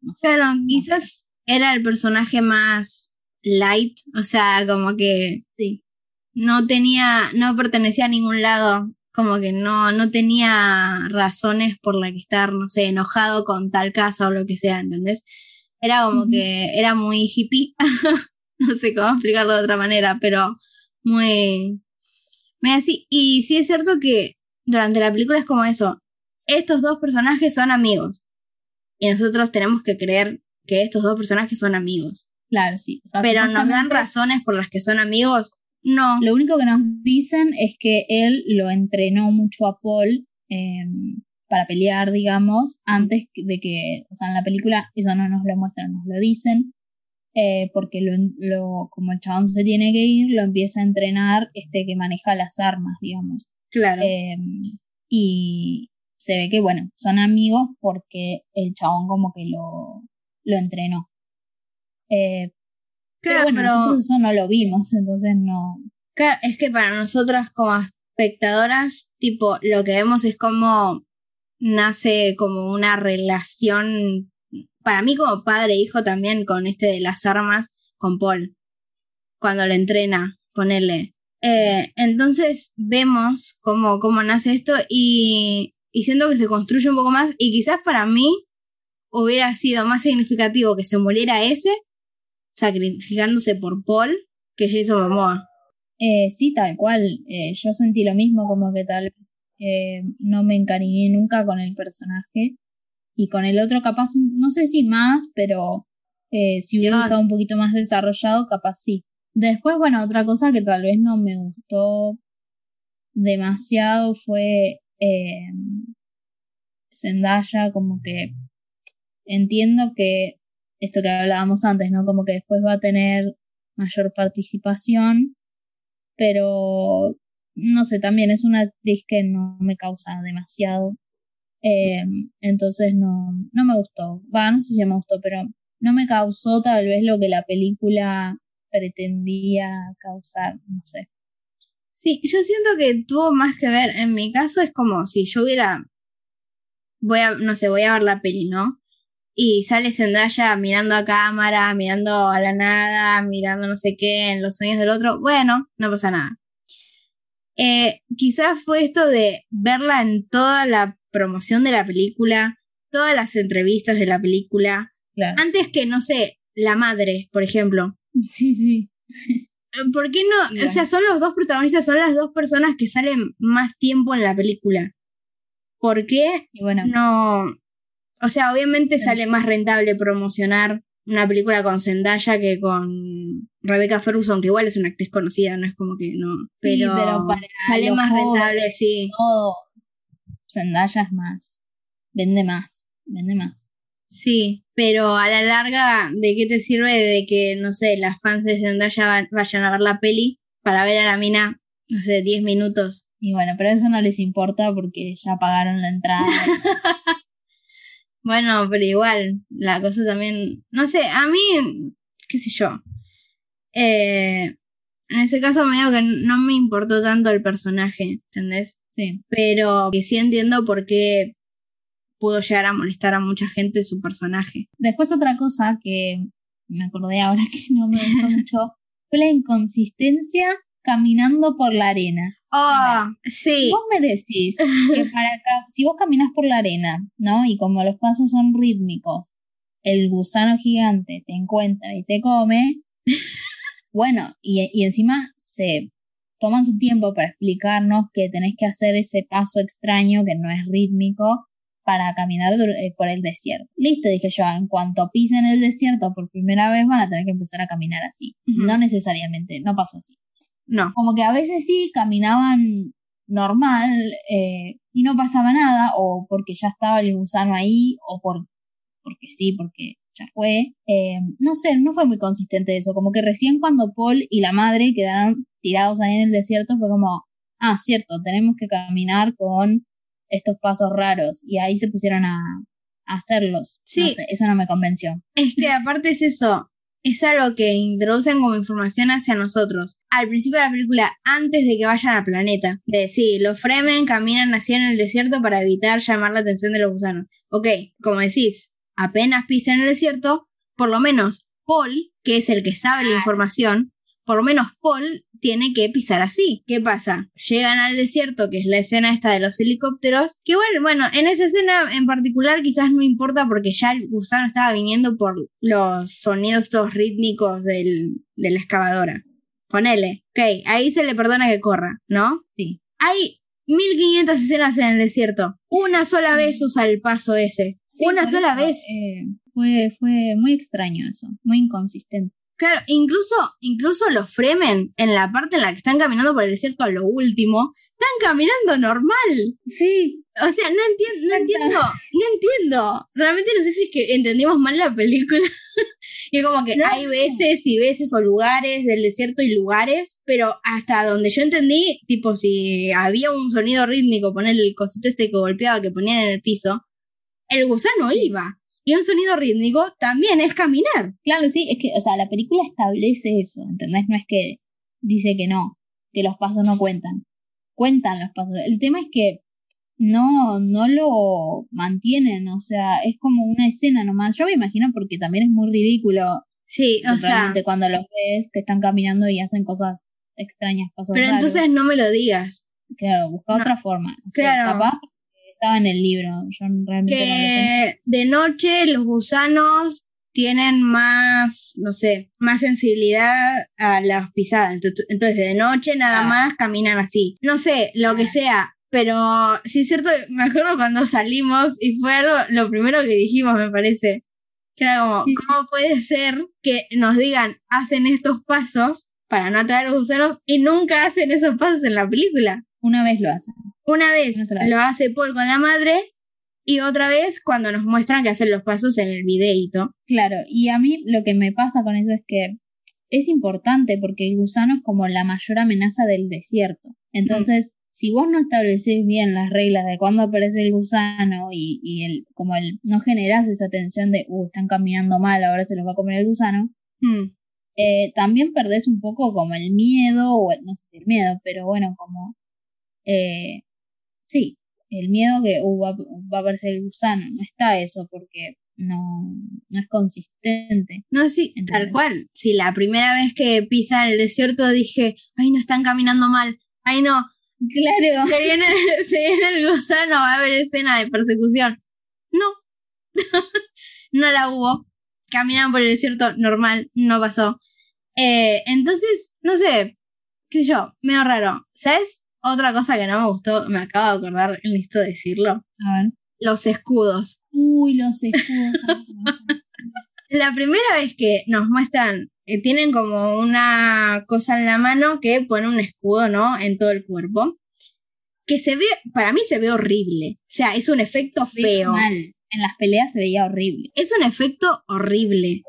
Speaker 1: No sé.
Speaker 2: Claro, quizás era el personaje más light, o sea, como que
Speaker 1: Sí,
Speaker 2: no tenía, no pertenecía a ningún lado, como que no, no tenía razones por la que estar, no sé, enojado con tal casa o lo que sea, ¿entendés? Era como que era muy hippie, no sé cómo explicarlo de otra manera, pero muy, muy así. Y sí es cierto que durante la película es como eso, estos dos personajes son amigos y nosotros tenemos que creer que estos dos personajes son amigos.
Speaker 1: claro, sí. O sea,
Speaker 2: Pero nos dan razones por las que son amigos. No.
Speaker 1: Lo único que nos dicen es que él lo entrenó mucho a Paul, eh, para pelear, digamos, antes de que, o sea, en la película eso no nos lo muestran, nos lo dicen, eh, porque lo, lo, como el chabón se tiene que ir, lo empieza a entrenar este que maneja las armas, digamos.
Speaker 2: Claro.
Speaker 1: Em, y se ve que, bueno, son amigos porque el chabón como que lo, lo entrenó. Eh, pero bueno, nosotros eso no lo vimos, entonces no.
Speaker 2: Claro, es que para nosotras como espectadoras, tipo, lo que vemos es como nace como una relación, para mí como padre e hijo también, con este de las armas, con Paul, cuando le entrena, ponerle. Eh, entonces vemos cómo, cómo nace esto y, y siento que se construye un poco más y quizás para mí hubiera sido más significativo que se muriera ese sacrificándose por Paul que Jason Momoa.
Speaker 1: Eh, sí, tal cual. Eh, yo sentí lo mismo, como que tal vez eh, no me encariñé nunca con el personaje. Y con el otro, capaz, no sé si más, pero eh, si hubiera estado un poquito más desarrollado, capaz sí. Después, bueno, otra cosa que tal vez no me gustó demasiado fue Zendaya, como que entiendo que esto que hablábamos antes, ¿no? Como que después va a tener mayor participación, pero no sé, también es una actriz que no me causa demasiado. Eh, entonces no, no me gustó. Va, no sé si me gustó, pero no me causó tal vez lo que la película pretendía causar, no sé.
Speaker 2: Sí, yo siento que tuvo más que ver, en mi caso es como si yo hubiera, voy a, no sé, voy a ver la peli, ¿no? Y sale Zendaya mirando a cámara, mirando a la nada, mirando no sé qué, en los sueños del otro, bueno, no pasa nada. Eh, quizás fue esto de verla en toda la promoción de la película, todas las entrevistas de la película, antes que, no sé, la madre, por ejemplo.
Speaker 1: Sí, sí.
Speaker 2: Eh, ¿Por qué no? O sea, son los dos protagonistas, son las dos personas que salen más tiempo en la película. ¿Por qué?
Speaker 1: Y bueno.
Speaker 2: No. O sea, obviamente sale más rentable promocionar una película con Zendaya que con Rebecca Ferguson, que igual es una actriz conocida, no es como que no. Pero, sale más rentable, sí.
Speaker 1: Zendaya es más. Vende más. Vende más.
Speaker 2: Sí, pero a la larga, ¿de qué te sirve de que, no sé, las fans de Zendaya vayan a ver la peli para ver a la mina, no sé, 10 minutos?
Speaker 1: Y bueno, pero eso no les importa porque ya pagaron la entrada.
Speaker 2: Bueno, pero igual, la cosa también, no sé, a mí, qué sé yo. Eh, en ese caso me digo que no me importó tanto el personaje, ¿entendés?
Speaker 1: Sí.
Speaker 2: Pero que sí entiendo por qué pudo llegar a molestar a mucha gente su personaje.
Speaker 1: Después otra cosa que me acordé ahora que no me gustó mucho fue la inconsistencia caminando por la arena.
Speaker 2: Oh, sí.
Speaker 1: Vos me decís que para acá, si vos caminas por la arena, ¿no? Y como los pasos son rítmicos, el gusano gigante te encuentra y te come. bueno, y, y encima se toman su tiempo para explicarnos que tenés que hacer ese paso extraño que no es rítmico para caminar eh, por el desierto. Listo, dije yo, en cuanto pisen el desierto por primera vez van a tener que empezar a caminar así. No necesariamente, no pasó así.
Speaker 2: No.
Speaker 1: Como que a veces sí caminaban normal eh, y no pasaba nada, o porque ya estaba el gusano ahí, o por, porque sí, porque ya fue. Eh, no sé, no fue muy consistente eso. Como que recién cuando Paul y la madre quedaron tirados ahí en el desierto, fue como, ah, cierto, tenemos que caminar con estos pasos raros. Y ahí se pusieron a, hacerlos. Sí. eso no me convenció.
Speaker 2: Es que aparte es eso, es algo que introducen como información hacia nosotros. Al principio de la película, antes de que vayan al planeta. De sí, los Fremen caminan así en el desierto para evitar llamar la atención de los gusanos. Ok, como decís, apenas pisan el desierto, por lo menos Paul, que es el que sabe la información, por lo menos Paul tiene que pisar así. ¿Qué pasa? Llegan al desierto, que es la escena esta de los helicópteros, que bueno, bueno, en esa escena en particular quizás no importa porque ya el gusano estaba viniendo por los sonidos todos rítmicos del, de la excavadora. Ponele. Ok, ahí se le perdona que corra, ¿no?
Speaker 1: Sí.
Speaker 2: Hay 1500 escenas en el desierto. Una sola vez usa el paso ese. Una sola vez.
Speaker 1: Eh, fue, fue muy extraño eso, muy inconsistente.
Speaker 2: Claro, incluso, incluso los Fremen, en la parte en la que están caminando por el desierto a lo último, están caminando normal.
Speaker 1: Sí.
Speaker 2: O sea, no entiendo, no entiendo, no entiendo. Realmente no sé si es que entendimos mal la película. y como que
Speaker 1: No.
Speaker 2: hay veces y veces o lugares del desierto y lugares, pero hasta donde yo entendí, tipo, si había un sonido rítmico, poner el cosito este que golpeaba, que ponían en el piso, el gusano iba. Y un sonido rítmico también es caminar.
Speaker 1: Claro, sí, es que, o sea, la película establece eso, ¿entendés? No es que dice que no, que los pasos no cuentan. Cuentan los pasos. El tema es que no, no lo mantienen, o sea, es como una escena nomás. Yo me imagino porque también es muy ridículo
Speaker 2: Sí, o sea,
Speaker 1: realmente cuando los ves que están caminando y hacen cosas extrañas, pasos
Speaker 2: pero
Speaker 1: raros.
Speaker 2: entonces no me lo digas.
Speaker 1: Claro, busca
Speaker 2: No.
Speaker 1: otra forma.
Speaker 2: Claro.
Speaker 1: capaz estaba en el libro, yo realmente no lo sé.
Speaker 2: que de noche los gusanos tienen más, no sé, más sensibilidad a las pisadas. Entonces, entonces de noche nada
Speaker 1: Ah.
Speaker 2: más caminan así. No sé, lo que sea. Pero sí es cierto, me acuerdo cuando salimos y fue algo, lo primero que dijimos, me parece. Que era como,
Speaker 1: Sí, sí.
Speaker 2: ¿cómo puede ser que nos digan, hacen estos pasos para no atraer a los gusanos y nunca hacen esos pasos en la película?
Speaker 1: Una vez lo hacen.
Speaker 2: Una vez
Speaker 1: Una sola vez.
Speaker 2: lo hace Paul con la madre y otra vez cuando nos muestran que hacen los pasos en el videíto.
Speaker 1: Claro, y a mí lo que me pasa con eso es que es importante porque el gusano es como la mayor amenaza del desierto. Entonces, si vos no estableces bien las reglas de cuándo aparece el gusano y, y el, como el, no generás esa tensión de, uh, están caminando mal, ahora se los va a comer el gusano,
Speaker 2: Hmm.
Speaker 1: eh, también perdés un poco como el miedo, o el- no sé si el miedo, pero bueno, como, eh, sí, el miedo que uh, va, va a aparecer el gusano, no está eso porque no, no es consistente.
Speaker 2: No, sí,
Speaker 1: ¿Entendés?
Speaker 2: tal cual. Si la primera vez que pisa el desierto dije, ay, no están caminando mal, ay, no,
Speaker 1: Claro,
Speaker 2: se viene, se viene el gusano, va a haber escena de persecución. No, no la hubo. Caminaron por el desierto normal, no pasó. Eh, entonces, no sé, qué sé yo, medio raro. ¿Sabes? Otra cosa que no me gustó, me acabo de acordar, listo decirlo.
Speaker 1: a ver.
Speaker 2: Los escudos.
Speaker 1: Uy, los escudos.
Speaker 2: La primera vez que nos muestran, eh, tienen como una cosa en la mano que pone un escudo, ¿no? En todo el cuerpo. Que se ve, para mí se ve horrible. O sea, es un efecto feo.
Speaker 1: mal. En las peleas se veía horrible.
Speaker 2: Es un efecto horrible.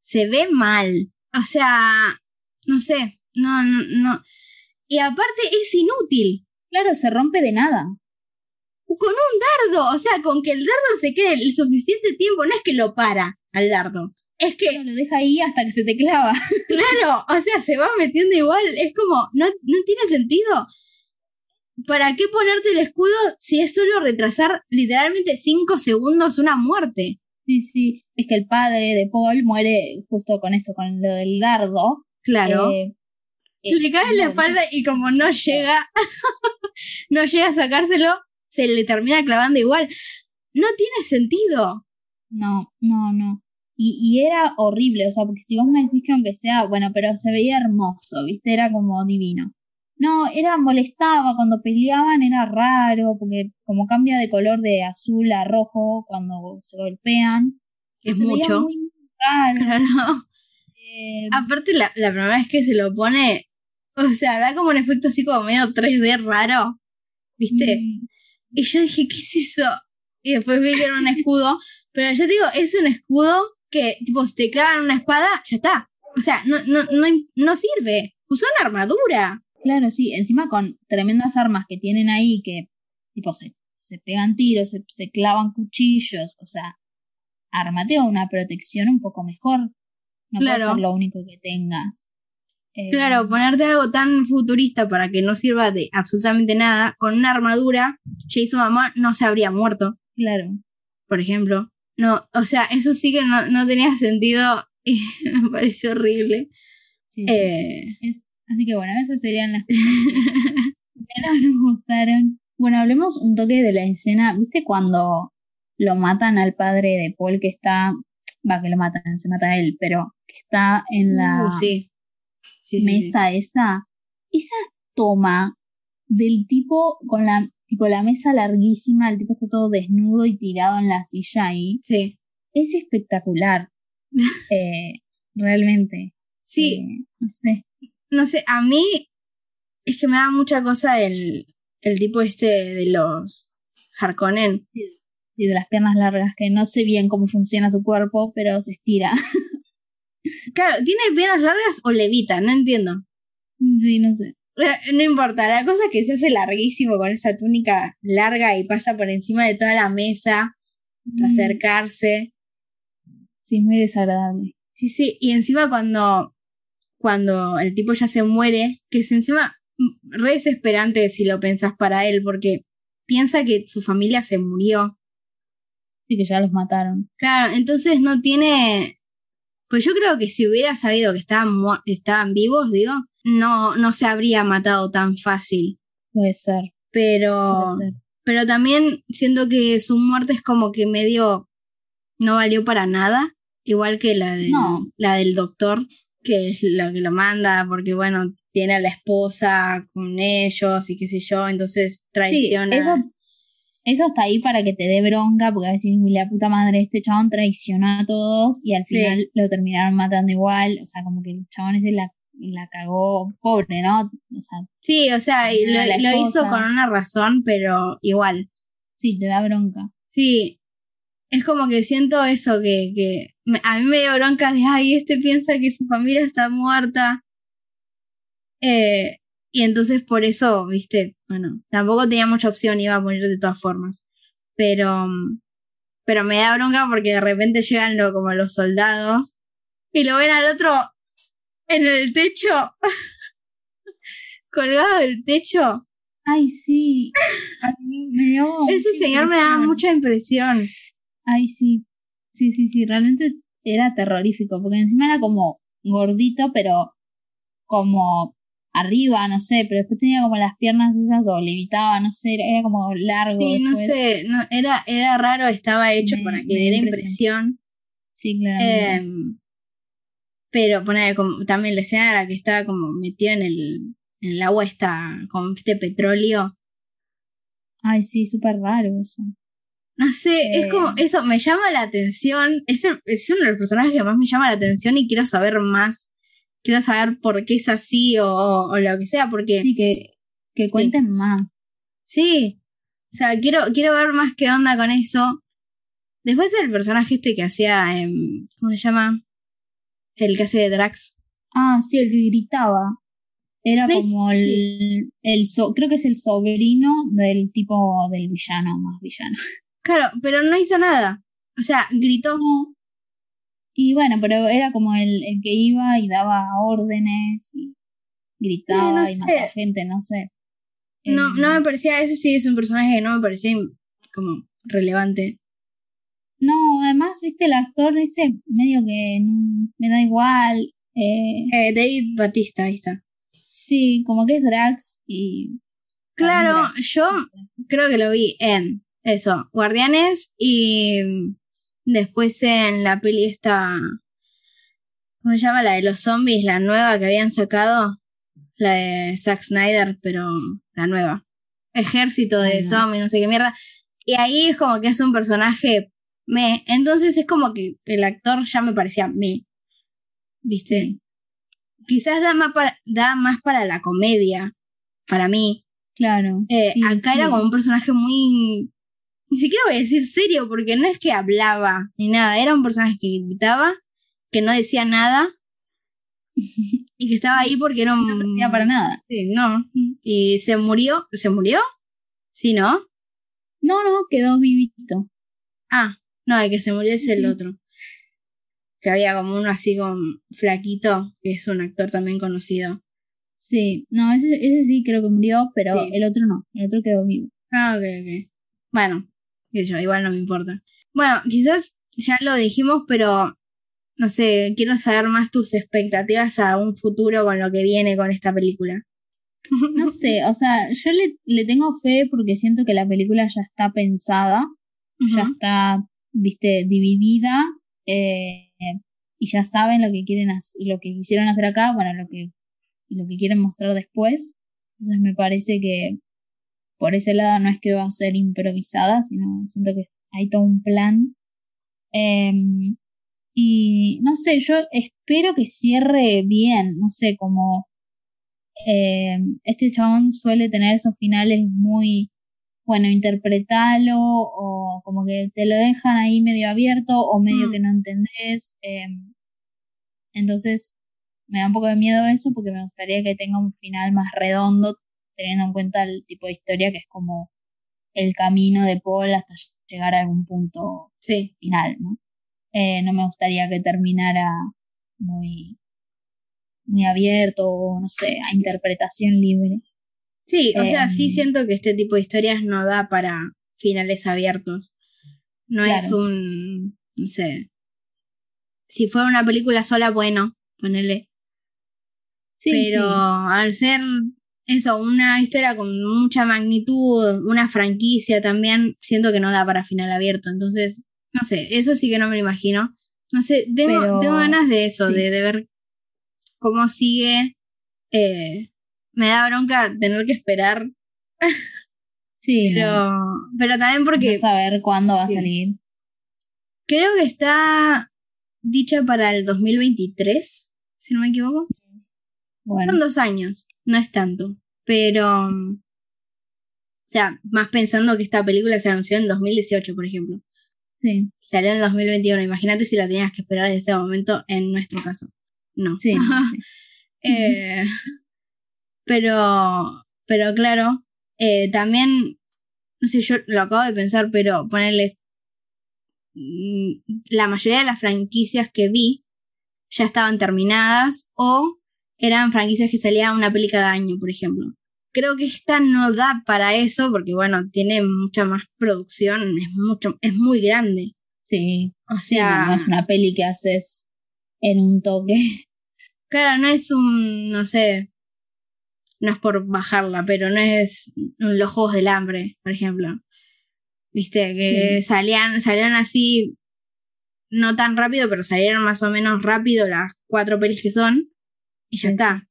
Speaker 2: Se ve mal. O sea, no sé, no, no, no. Y aparte es inútil.
Speaker 1: Claro, se rompe de nada.
Speaker 2: Con un dardo, o sea, con que el dardo se quede el suficiente tiempo, no es que lo para al dardo. Es que
Speaker 1: Lo deja ahí hasta que se te clava.
Speaker 2: Claro, o sea, se va metiendo igual. Es como, no, no tiene sentido. ¿Para qué ponerte el escudo si es solo retrasar literalmente cinco segundos una muerte?
Speaker 1: Sí, sí. Es que el padre de Paul muere justo con eso, con lo del dardo.
Speaker 2: Claro.
Speaker 1: Eh,
Speaker 2: le cae en la espalda y como no llega, no llega a sacárselo, se le termina clavando igual. No tiene sentido.
Speaker 1: No, no, no. Y, y era horrible, o sea, porque si vos me decís que aunque sea, bueno, pero se veía hermoso, ¿viste? Era como divino. No, era, molestaba cuando peleaban, era raro, porque como cambia de color de azul a rojo cuando se golpean.
Speaker 2: Es
Speaker 1: se veía
Speaker 2: mucho.
Speaker 1: muy, muy raro.
Speaker 2: Claro.
Speaker 1: Eh,
Speaker 2: Aparte, la, la primera vez que se lo pone, o sea, da como un efecto así como medio 3D raro. ¿Viste?
Speaker 1: mm,
Speaker 2: Y yo dije, ¿qué es eso? Y después vi que era un escudo. Pero yo te digo, es un escudo que, tipo, si te clavan una espada, ya está. O sea, no, no, no, no sirve. Usa una armadura.
Speaker 1: Claro, sí, encima con tremendas armas que tienen ahí que, tipo, se, se pegan tiros, se, se clavan cuchillos, o sea, armate una protección un poco mejor. No
Speaker 2: Claro.
Speaker 1: puede ser lo único que tengas. Eh,
Speaker 2: Claro, ponerte algo tan futurista para que no sirva de absolutamente nada, con una armadura, Jason Momoa no se habría muerto,
Speaker 1: Claro.
Speaker 2: por ejemplo. No, o sea, eso sí que no, no tenía sentido y me pareció horrible.
Speaker 1: Sí, sí.
Speaker 2: Eh,
Speaker 1: Es- así que bueno, esas serían las cosas que no nos gustaron. Bueno, hablemos un toque de la escena. ¿Viste cuando lo matan al padre de Paul que está, va, que lo matan, se mata a él, pero que está en la
Speaker 2: uh, sí. Sí, sí, sí.
Speaker 1: mesa esa? Esa toma del tipo con la, tipo la mesa larguísima, el tipo está todo desnudo y tirado en la silla ahí,
Speaker 2: Sí.
Speaker 1: es espectacular. Eh, realmente.
Speaker 2: Sí,
Speaker 1: Eh, no sé.
Speaker 2: no sé, a mí es que me da mucha cosa el, el tipo este de los Harkonnen.
Speaker 1: Y de las piernas largas, que no sé bien cómo funciona su cuerpo, pero se estira.
Speaker 2: Claro, ¿tiene piernas largas o levita? No entiendo.
Speaker 1: sí, no sé.
Speaker 2: Eh, No importa, la cosa es que se hace larguísimo con esa túnica larga y pasa por encima de toda la mesa, hasta
Speaker 1: Mm,
Speaker 2: acercarse.
Speaker 1: Sí, es muy desagradable.
Speaker 2: Sí, sí, y encima cuando, cuando el tipo ya se muere, que es encima mm, re desesperante si lo pensás para él, porque piensa que su familia se murió.
Speaker 1: Sí, que ya los mataron.
Speaker 2: Claro, entonces no tiene. Pues yo creo que si hubiera sabido que estaban, estaban vivos, digo, no, no se habría matado tan fácil.
Speaker 1: Puede ser,
Speaker 2: Pero,
Speaker 1: puede ser.
Speaker 2: pero también siento que su muerte es como que medio no valió para nada, igual que la, de,
Speaker 1: No.
Speaker 2: la del doctor, que es la que lo manda, porque bueno, tiene a la esposa con ellos y qué sé yo, entonces
Speaker 1: Sí,
Speaker 2: traiciona.
Speaker 1: eso, eso está ahí para que te dé bronca, porque a veces la puta madre, este chabón traicionó a todos y al
Speaker 2: Sí.
Speaker 1: final lo terminaron matando igual. O sea, como que el chabón ese la, la cagó, pobre, ¿no? O sea,
Speaker 2: Sí, o sea, lo, lo hizo con una razón, pero igual.
Speaker 1: sí, te da bronca.
Speaker 2: Sí, es como que siento eso, que, que a mí me dio bronca de, ay, este piensa que su familia está muerta. Eh, y entonces por eso, viste, bueno, tampoco tenía mucha opción, iba a morir de todas formas. Pero, pero me da bronca porque de repente llegan lo, como los soldados y lo ven al otro en el techo, colgado del techo.
Speaker 1: Ay, sí. Ay, dio
Speaker 2: Ese señor me daba mucha impresión.
Speaker 1: Ay, sí. Sí, sí, sí. Realmente era terrorífico. Porque encima era como gordito, pero como arriba, no sé. Pero después tenía como las piernas esas o levitaba, no sé. Era, era como largo.
Speaker 2: Sí, no sé, no, era, era raro, estaba hecho
Speaker 1: Me-
Speaker 2: para que diera
Speaker 1: impresión.
Speaker 2: impresión.
Speaker 1: Sí, claramente.
Speaker 2: Em, pero poner como también la escena en la que estaba como metido en el, en el agua con este petróleo.
Speaker 1: Ay, sí, súper raro eso.
Speaker 2: No sé, es
Speaker 1: Eh.
Speaker 2: como eso, me llama la atención. Es, el- es uno de los personajes que más me llama la atención y quiero saber más. Quiero saber por qué es así o, o, o lo que sea, porque
Speaker 1: Sí, que, que cuenten más.
Speaker 2: Sí. O sea, quiero, quiero ver más qué onda con eso. Después el personaje este que hacía, em, ¿cómo se llama? El que hace de Drax.
Speaker 1: Ah, sí, el que gritaba. Era
Speaker 2: ¿Ves?
Speaker 1: como el, el so- creo que es el sobrino del tipo del villano, más villano.
Speaker 2: Claro, pero no hizo nada. O sea, gritó.
Speaker 1: No. Y bueno, pero era como el, el que iba y daba órdenes y gritaba
Speaker 2: no
Speaker 1: y mataba gente, no sé.
Speaker 2: No,
Speaker 1: Eh,
Speaker 2: no me parecía, ese sí es un personaje que no me parecía como relevante.
Speaker 1: No, además, viste, el actor ese medio que no- me da igual. Eh,
Speaker 2: Eh, David Batista, ahí está.
Speaker 1: sí, como que es Drax y...
Speaker 2: Claro,
Speaker 1: Drax.
Speaker 2: yo creo que lo vi en eso, Guardianes y después en la peli esta, ¿cómo se llama? La de los zombies, la nueva que habían sacado, la de Zack Snyder, pero la nueva. Ejército de
Speaker 1: Ay, no.
Speaker 2: zombies, no sé qué mierda. Y ahí es como que es un personaje me, entonces es como que el actor ya me parecía me, ¿viste?
Speaker 1: Sí,
Speaker 2: Quizás da más para, da más para la comedia, para mí.
Speaker 1: claro.
Speaker 2: Eh,
Speaker 1: Sí,
Speaker 2: acá
Speaker 1: sí.
Speaker 2: era como un personaje muy. Ni siquiera voy a decir serio, porque no es que hablaba ni nada. Era un personaje que gritaba, que no decía nada y que estaba ahí porque era un.
Speaker 1: No servía para nada.
Speaker 2: Sí, no. Y se murió. ¿Se murió? Sí, ¿no?
Speaker 1: No, no, quedó vivito.
Speaker 2: Ah, no, el que se murió es el
Speaker 1: Sí.
Speaker 2: otro. Que había como uno así con flaquito, que es un actor también conocido.
Speaker 1: Sí, no, ese, ese sí creo que murió, pero
Speaker 2: Sí.
Speaker 1: el otro no, el otro quedó vivo.
Speaker 2: Ah, ok, ok. Bueno, sé yo, igual no me importa. Bueno, quizás ya lo dijimos, pero no sé, quiero saber más tus expectativas a un futuro con lo que viene con esta película.
Speaker 1: No sé, o sea, yo le, le tengo fe porque siento que la película ya está pensada, ya está, viste, dividida, eh, y ya saben lo que quieren lo que quisieron hacer acá, bueno, lo que, lo que quieren mostrar después. Entonces me parece que por ese lado no es que va a ser improvisada, sino siento que hay todo un plan. Em, Y no sé, yo espero que cierre bien, no sé, como eh, este chabón suele tener esos finales muy, bueno, interpretalo o como que te lo dejan ahí medio abierto o medio
Speaker 2: Mm.
Speaker 1: que no entendés. eh, entonces me da un poco de miedo eso porque me gustaría que tenga un final más redondo teniendo en cuenta el tipo de historia que es como el camino de Paul hasta llegar a algún punto
Speaker 2: Sí.
Speaker 1: final, ¿no? Eh, no me gustaría que terminara muy, muy abierto o, no sé, a interpretación libre.
Speaker 2: Sí, o sea, sí
Speaker 1: Em.
Speaker 2: siento que este tipo de historias no da para finales abiertos. No es un, no sé. Si fuera una película sola, bueno, ponele.
Speaker 1: Sí,
Speaker 2: pero
Speaker 1: sí.
Speaker 2: al ser eso, una historia con mucha magnitud, una franquicia también, siento que no da para final abierto. Entonces, no sé, eso sí que no me lo imagino. No sé, tengo,
Speaker 1: Pero-
Speaker 2: tengo ganas de eso,
Speaker 1: sí.
Speaker 2: de, de ver cómo sigue. Eh, me da bronca tener que esperar,
Speaker 1: Sí,
Speaker 2: pero,
Speaker 1: no.
Speaker 2: pero también porque
Speaker 1: No saber cuándo va a salir.
Speaker 2: creo que está dicha para el 2023, si no me equivoco.
Speaker 1: Bueno,
Speaker 2: Son dos años, no es tanto. Pero. mm, O sea, más pensando que esta película se anunció en 2018, por ejemplo.
Speaker 1: sí,
Speaker 2: Salió en 2021. Imagínate si la tenías que esperar desde ese momento, en nuestro caso. No.
Speaker 1: sí.
Speaker 2: Eh, pero. Pero claro, eh, también. No sé, yo lo acabo de pensar, pero ponerle. mm, La mayoría de las franquicias que vi ya estaban terminadas o eran franquicias que salía una peli cada año, por ejemplo. Creo que esta no da para eso porque, bueno, tiene mucha más producción, es, mucho, es muy grande.
Speaker 1: Sí,
Speaker 2: O
Speaker 1: sí, no,
Speaker 2: sea,
Speaker 1: no es una peli que haces en un toque.
Speaker 2: claro, no es un, no sé, no es por bajarla, pero no es un- los Juegos del Hambre, por ejemplo. Viste, que
Speaker 1: Sí.
Speaker 2: salían, salían así, no tan rápido, pero salieron más o menos rápido las cuatro pelis que son, y ya está.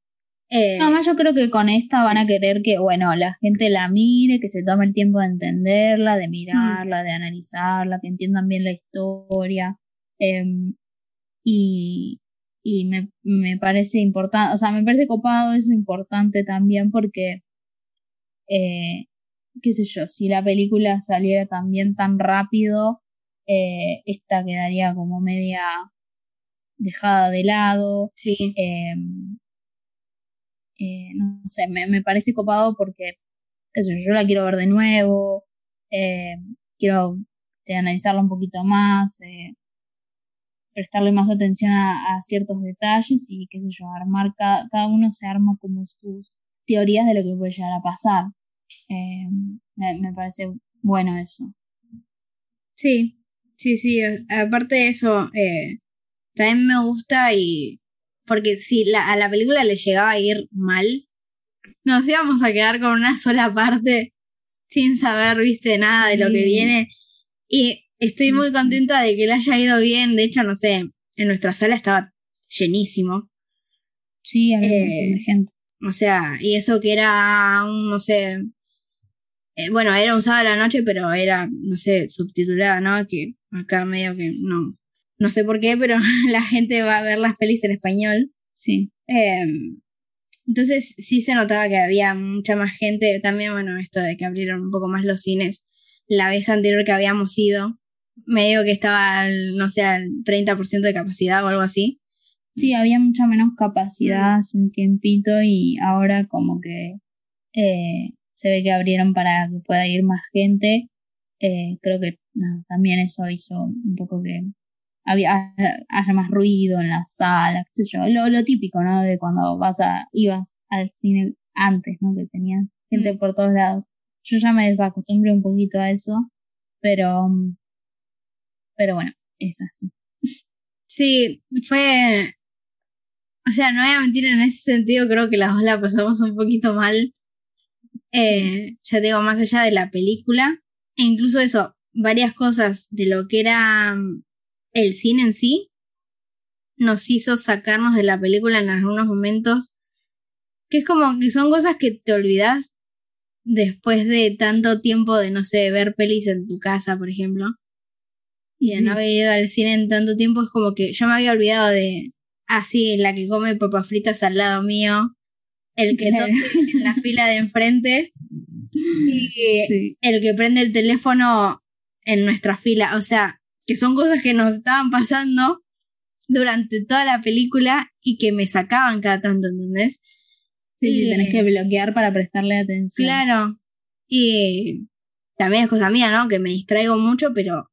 Speaker 2: Eh,
Speaker 1: No, Además yo creo que con esta van a querer que, bueno, la gente la mire, que se tome el tiempo de entenderla, de mirarla, de analizarla, que entiendan bien la historia. em, y y me, me parece importante, o sea, me parece copado eso importante también porque, eh, qué sé yo, si la película saliera también tan rápido, eh, esta quedaría como media dejada de lado.
Speaker 2: sí.
Speaker 1: Eh, eh, no sé, me, me parece copado porque eso, yo la quiero ver de nuevo, eh, quiero este, analizarla un poquito más, eh, prestarle más atención a, a ciertos detalles y qué sé yo, armar, cada, cada uno se arma como sus teorías de lo que puede llegar a pasar. Me, me parece bueno eso.
Speaker 2: Sí, sí, sí. Aparte de eso, eh, también me gusta y. Porque si la, a la película le llegaba a ir mal, nos íbamos a quedar con una sola parte sin saber, viste, nada de lo que viene. Y estoy muy contenta de que le haya ido bien. De hecho, no sé, en nuestra sala estaba llenísimo.
Speaker 1: Sí, había un
Speaker 2: Eh,
Speaker 1: montón de gente.
Speaker 2: O sea, y eso que era un, no sé, eh, bueno, era un sábado a la noche, pero era, no sé, subtitulada, ¿no? Que acá medio que no, no sé por qué, pero la gente va a ver las pelis en español.
Speaker 1: Sí,
Speaker 2: Eh, entonces sí se notaba que había mucha más gente. También, bueno, esto de que abrieron un poco más los cines. La vez anterior que habíamos ido, medio que estaba, al, no sé, al 30% de capacidad o algo así.
Speaker 1: Sí, había mucha menos capacidad hace un tiempito y ahora como que eh, se ve que abrieron para que pueda ir más gente. Eh, creo que también eso hizo un poco que había haya más ruido en la sala, qué sé yo, lo, lo típico, ¿no? De cuando vas a, ibas al cine antes, ¿no? Que tenías gente
Speaker 2: Mm.
Speaker 1: por todos lados. Yo ya me desacostumbré un poquito a eso, pero, pero bueno, es así.
Speaker 2: Sí, fue. O sea, no voy a mentir en ese sentido, creo que las dos la pasamos un poquito mal. Eh, Ya te digo, más allá de la película. E incluso eso, varias cosas de lo que era el cine en sí, nos hizo sacarnos de la película en algunos momentos. Que es como que son cosas que te olvidas después de tanto tiempo de, no sé, ver pelis en tu casa, por ejemplo. y de
Speaker 1: Sí.
Speaker 2: no haber ido al cine en tanto tiempo, es como que yo me había olvidado de, así, la que come papas fritas al lado mío, el que
Speaker 1: Claro.
Speaker 2: tose en la fila de enfrente y
Speaker 1: Sí.
Speaker 2: el que prende el teléfono en nuestra fila. O sea, que son cosas que nos estaban pasando durante toda la película y que me sacaban cada tanto, ¿entendés?
Speaker 1: Sí,
Speaker 2: Y-
Speaker 1: tenés que bloquear para prestarle atención.
Speaker 2: Claro. Y también es cosa mía, ¿no? Que me distraigo mucho, pero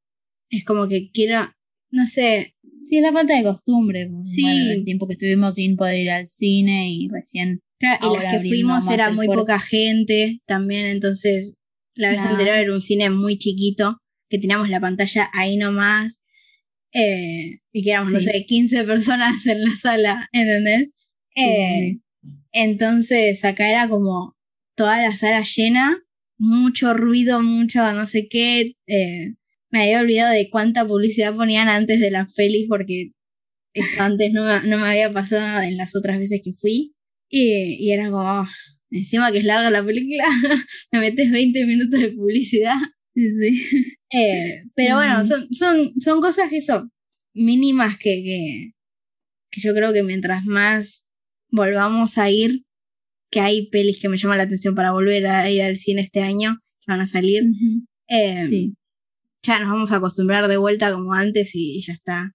Speaker 2: es como que quiero, no sé,
Speaker 1: Sí, es la falta de costumbre.
Speaker 2: Sí.
Speaker 1: Bueno, el tiempo que estuvimos sin poder ir al cine y recién.
Speaker 2: claro, y las que fuimos era muy
Speaker 1: puerto.
Speaker 2: poca gente también, entonces la vez anterior era un cine muy chiquito, que teníamos la pantalla ahí nomás, eh, y que éramos, no
Speaker 1: Sí.
Speaker 2: sé, 15 personas en la sala, ¿entendés?
Speaker 1: Sí,
Speaker 2: Eh, Entonces acá era como toda la sala llena, mucho ruido, mucho no sé qué. eh, me había olvidado de cuánta publicidad ponían antes de la feliz porque eso antes no, no me había pasado en las otras veces que fui. Y, y era como, ah, encima que es larga la película, me metes 20 minutos de publicidad.
Speaker 1: Sí, sí.
Speaker 2: Eh, pero bueno, son, son, son cosas que son mínimas que, que, que yo creo que mientras más volvamos a ir, que hay pelis que me llaman la atención para volver a ir al cine este año, que van a salir, eh,
Speaker 1: Sí.
Speaker 2: ya nos vamos a acostumbrar de vuelta como antes y ya está.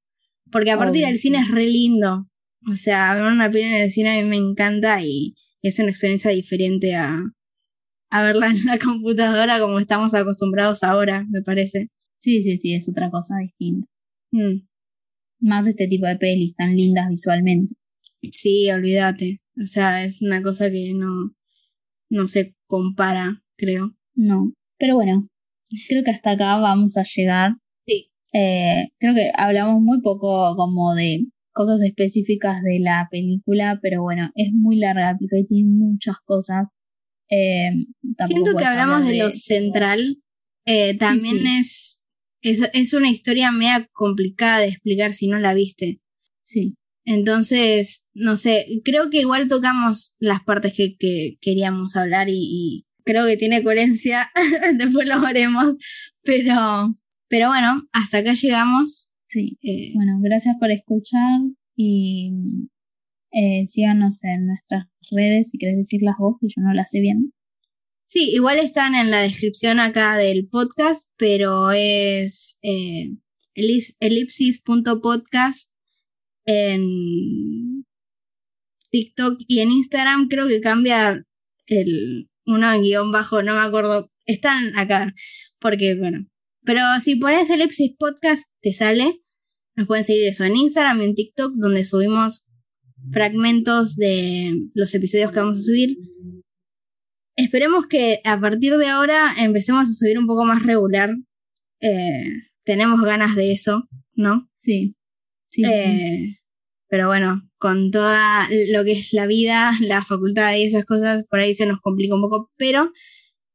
Speaker 2: Porque aparte ir al cine es re lindo. O sea, ver una peli en el cine a mí me encanta y es una experiencia diferente a, a verla en la computadora como estamos acostumbrados ahora, me parece.
Speaker 1: sí, sí, sí, es otra cosa distinta.
Speaker 2: Mm.
Speaker 1: Más este tipo de pelis tan lindas visualmente.
Speaker 2: Sí, olvídate. O sea, es una cosa que no, no se compara, creo.
Speaker 1: No. Pero bueno, creo que hasta acá vamos a llegar.
Speaker 2: Sí.
Speaker 1: Eh, creo que hablamos muy poco como de cosas específicas de la película, pero bueno, es muy larga la película y tiene muchas cosas. Eh,
Speaker 2: Siento que hablamos de lo central. Eh, también
Speaker 1: sí.
Speaker 2: Es, es, es una historia media complicada de explicar si no la viste.
Speaker 1: Sí,
Speaker 2: Entonces, no sé, creo que igual tocamos las partes que, que queríamos hablar y, y creo que tiene coherencia. Después lo veremos. Pero, pero bueno, hasta acá llegamos.
Speaker 1: sí.
Speaker 2: Eh,
Speaker 1: Bueno, gracias por escuchar y eh, síganos en nuestras redes si querés decirlas vos, que yo no las sé bien.
Speaker 2: Sí, igual están en la descripción acá del podcast, pero es eh, elip- elipsis.podcast en TikTok y en Instagram creo que cambia el uno en guion bajo, no me acuerdo. Están acá, porque bueno. Pero si pones elipsis podcast, te sale. Nos pueden seguir eso en Instagram y en TikTok, donde subimos fragmentos de los episodios que vamos a subir. Esperemos que a partir de ahora empecemos a subir un poco más regular. Eh, tenemos ganas de eso, ¿no?
Speaker 1: Sí, sí, sí, sí.
Speaker 2: Eh, pero bueno, con toda lo que es la vida, la facultad y esas cosas, por ahí se nos complica un poco, pero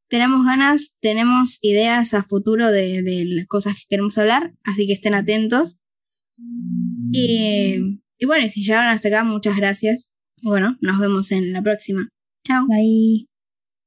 Speaker 2: tenemos ganas, tenemos ideas a futuro de, de las cosas que queremos hablar, así que estén atentos. Y, y bueno, si llegaron hasta acá, muchas gracias. Bueno, nos vemos en la próxima. Chao.
Speaker 1: Bye.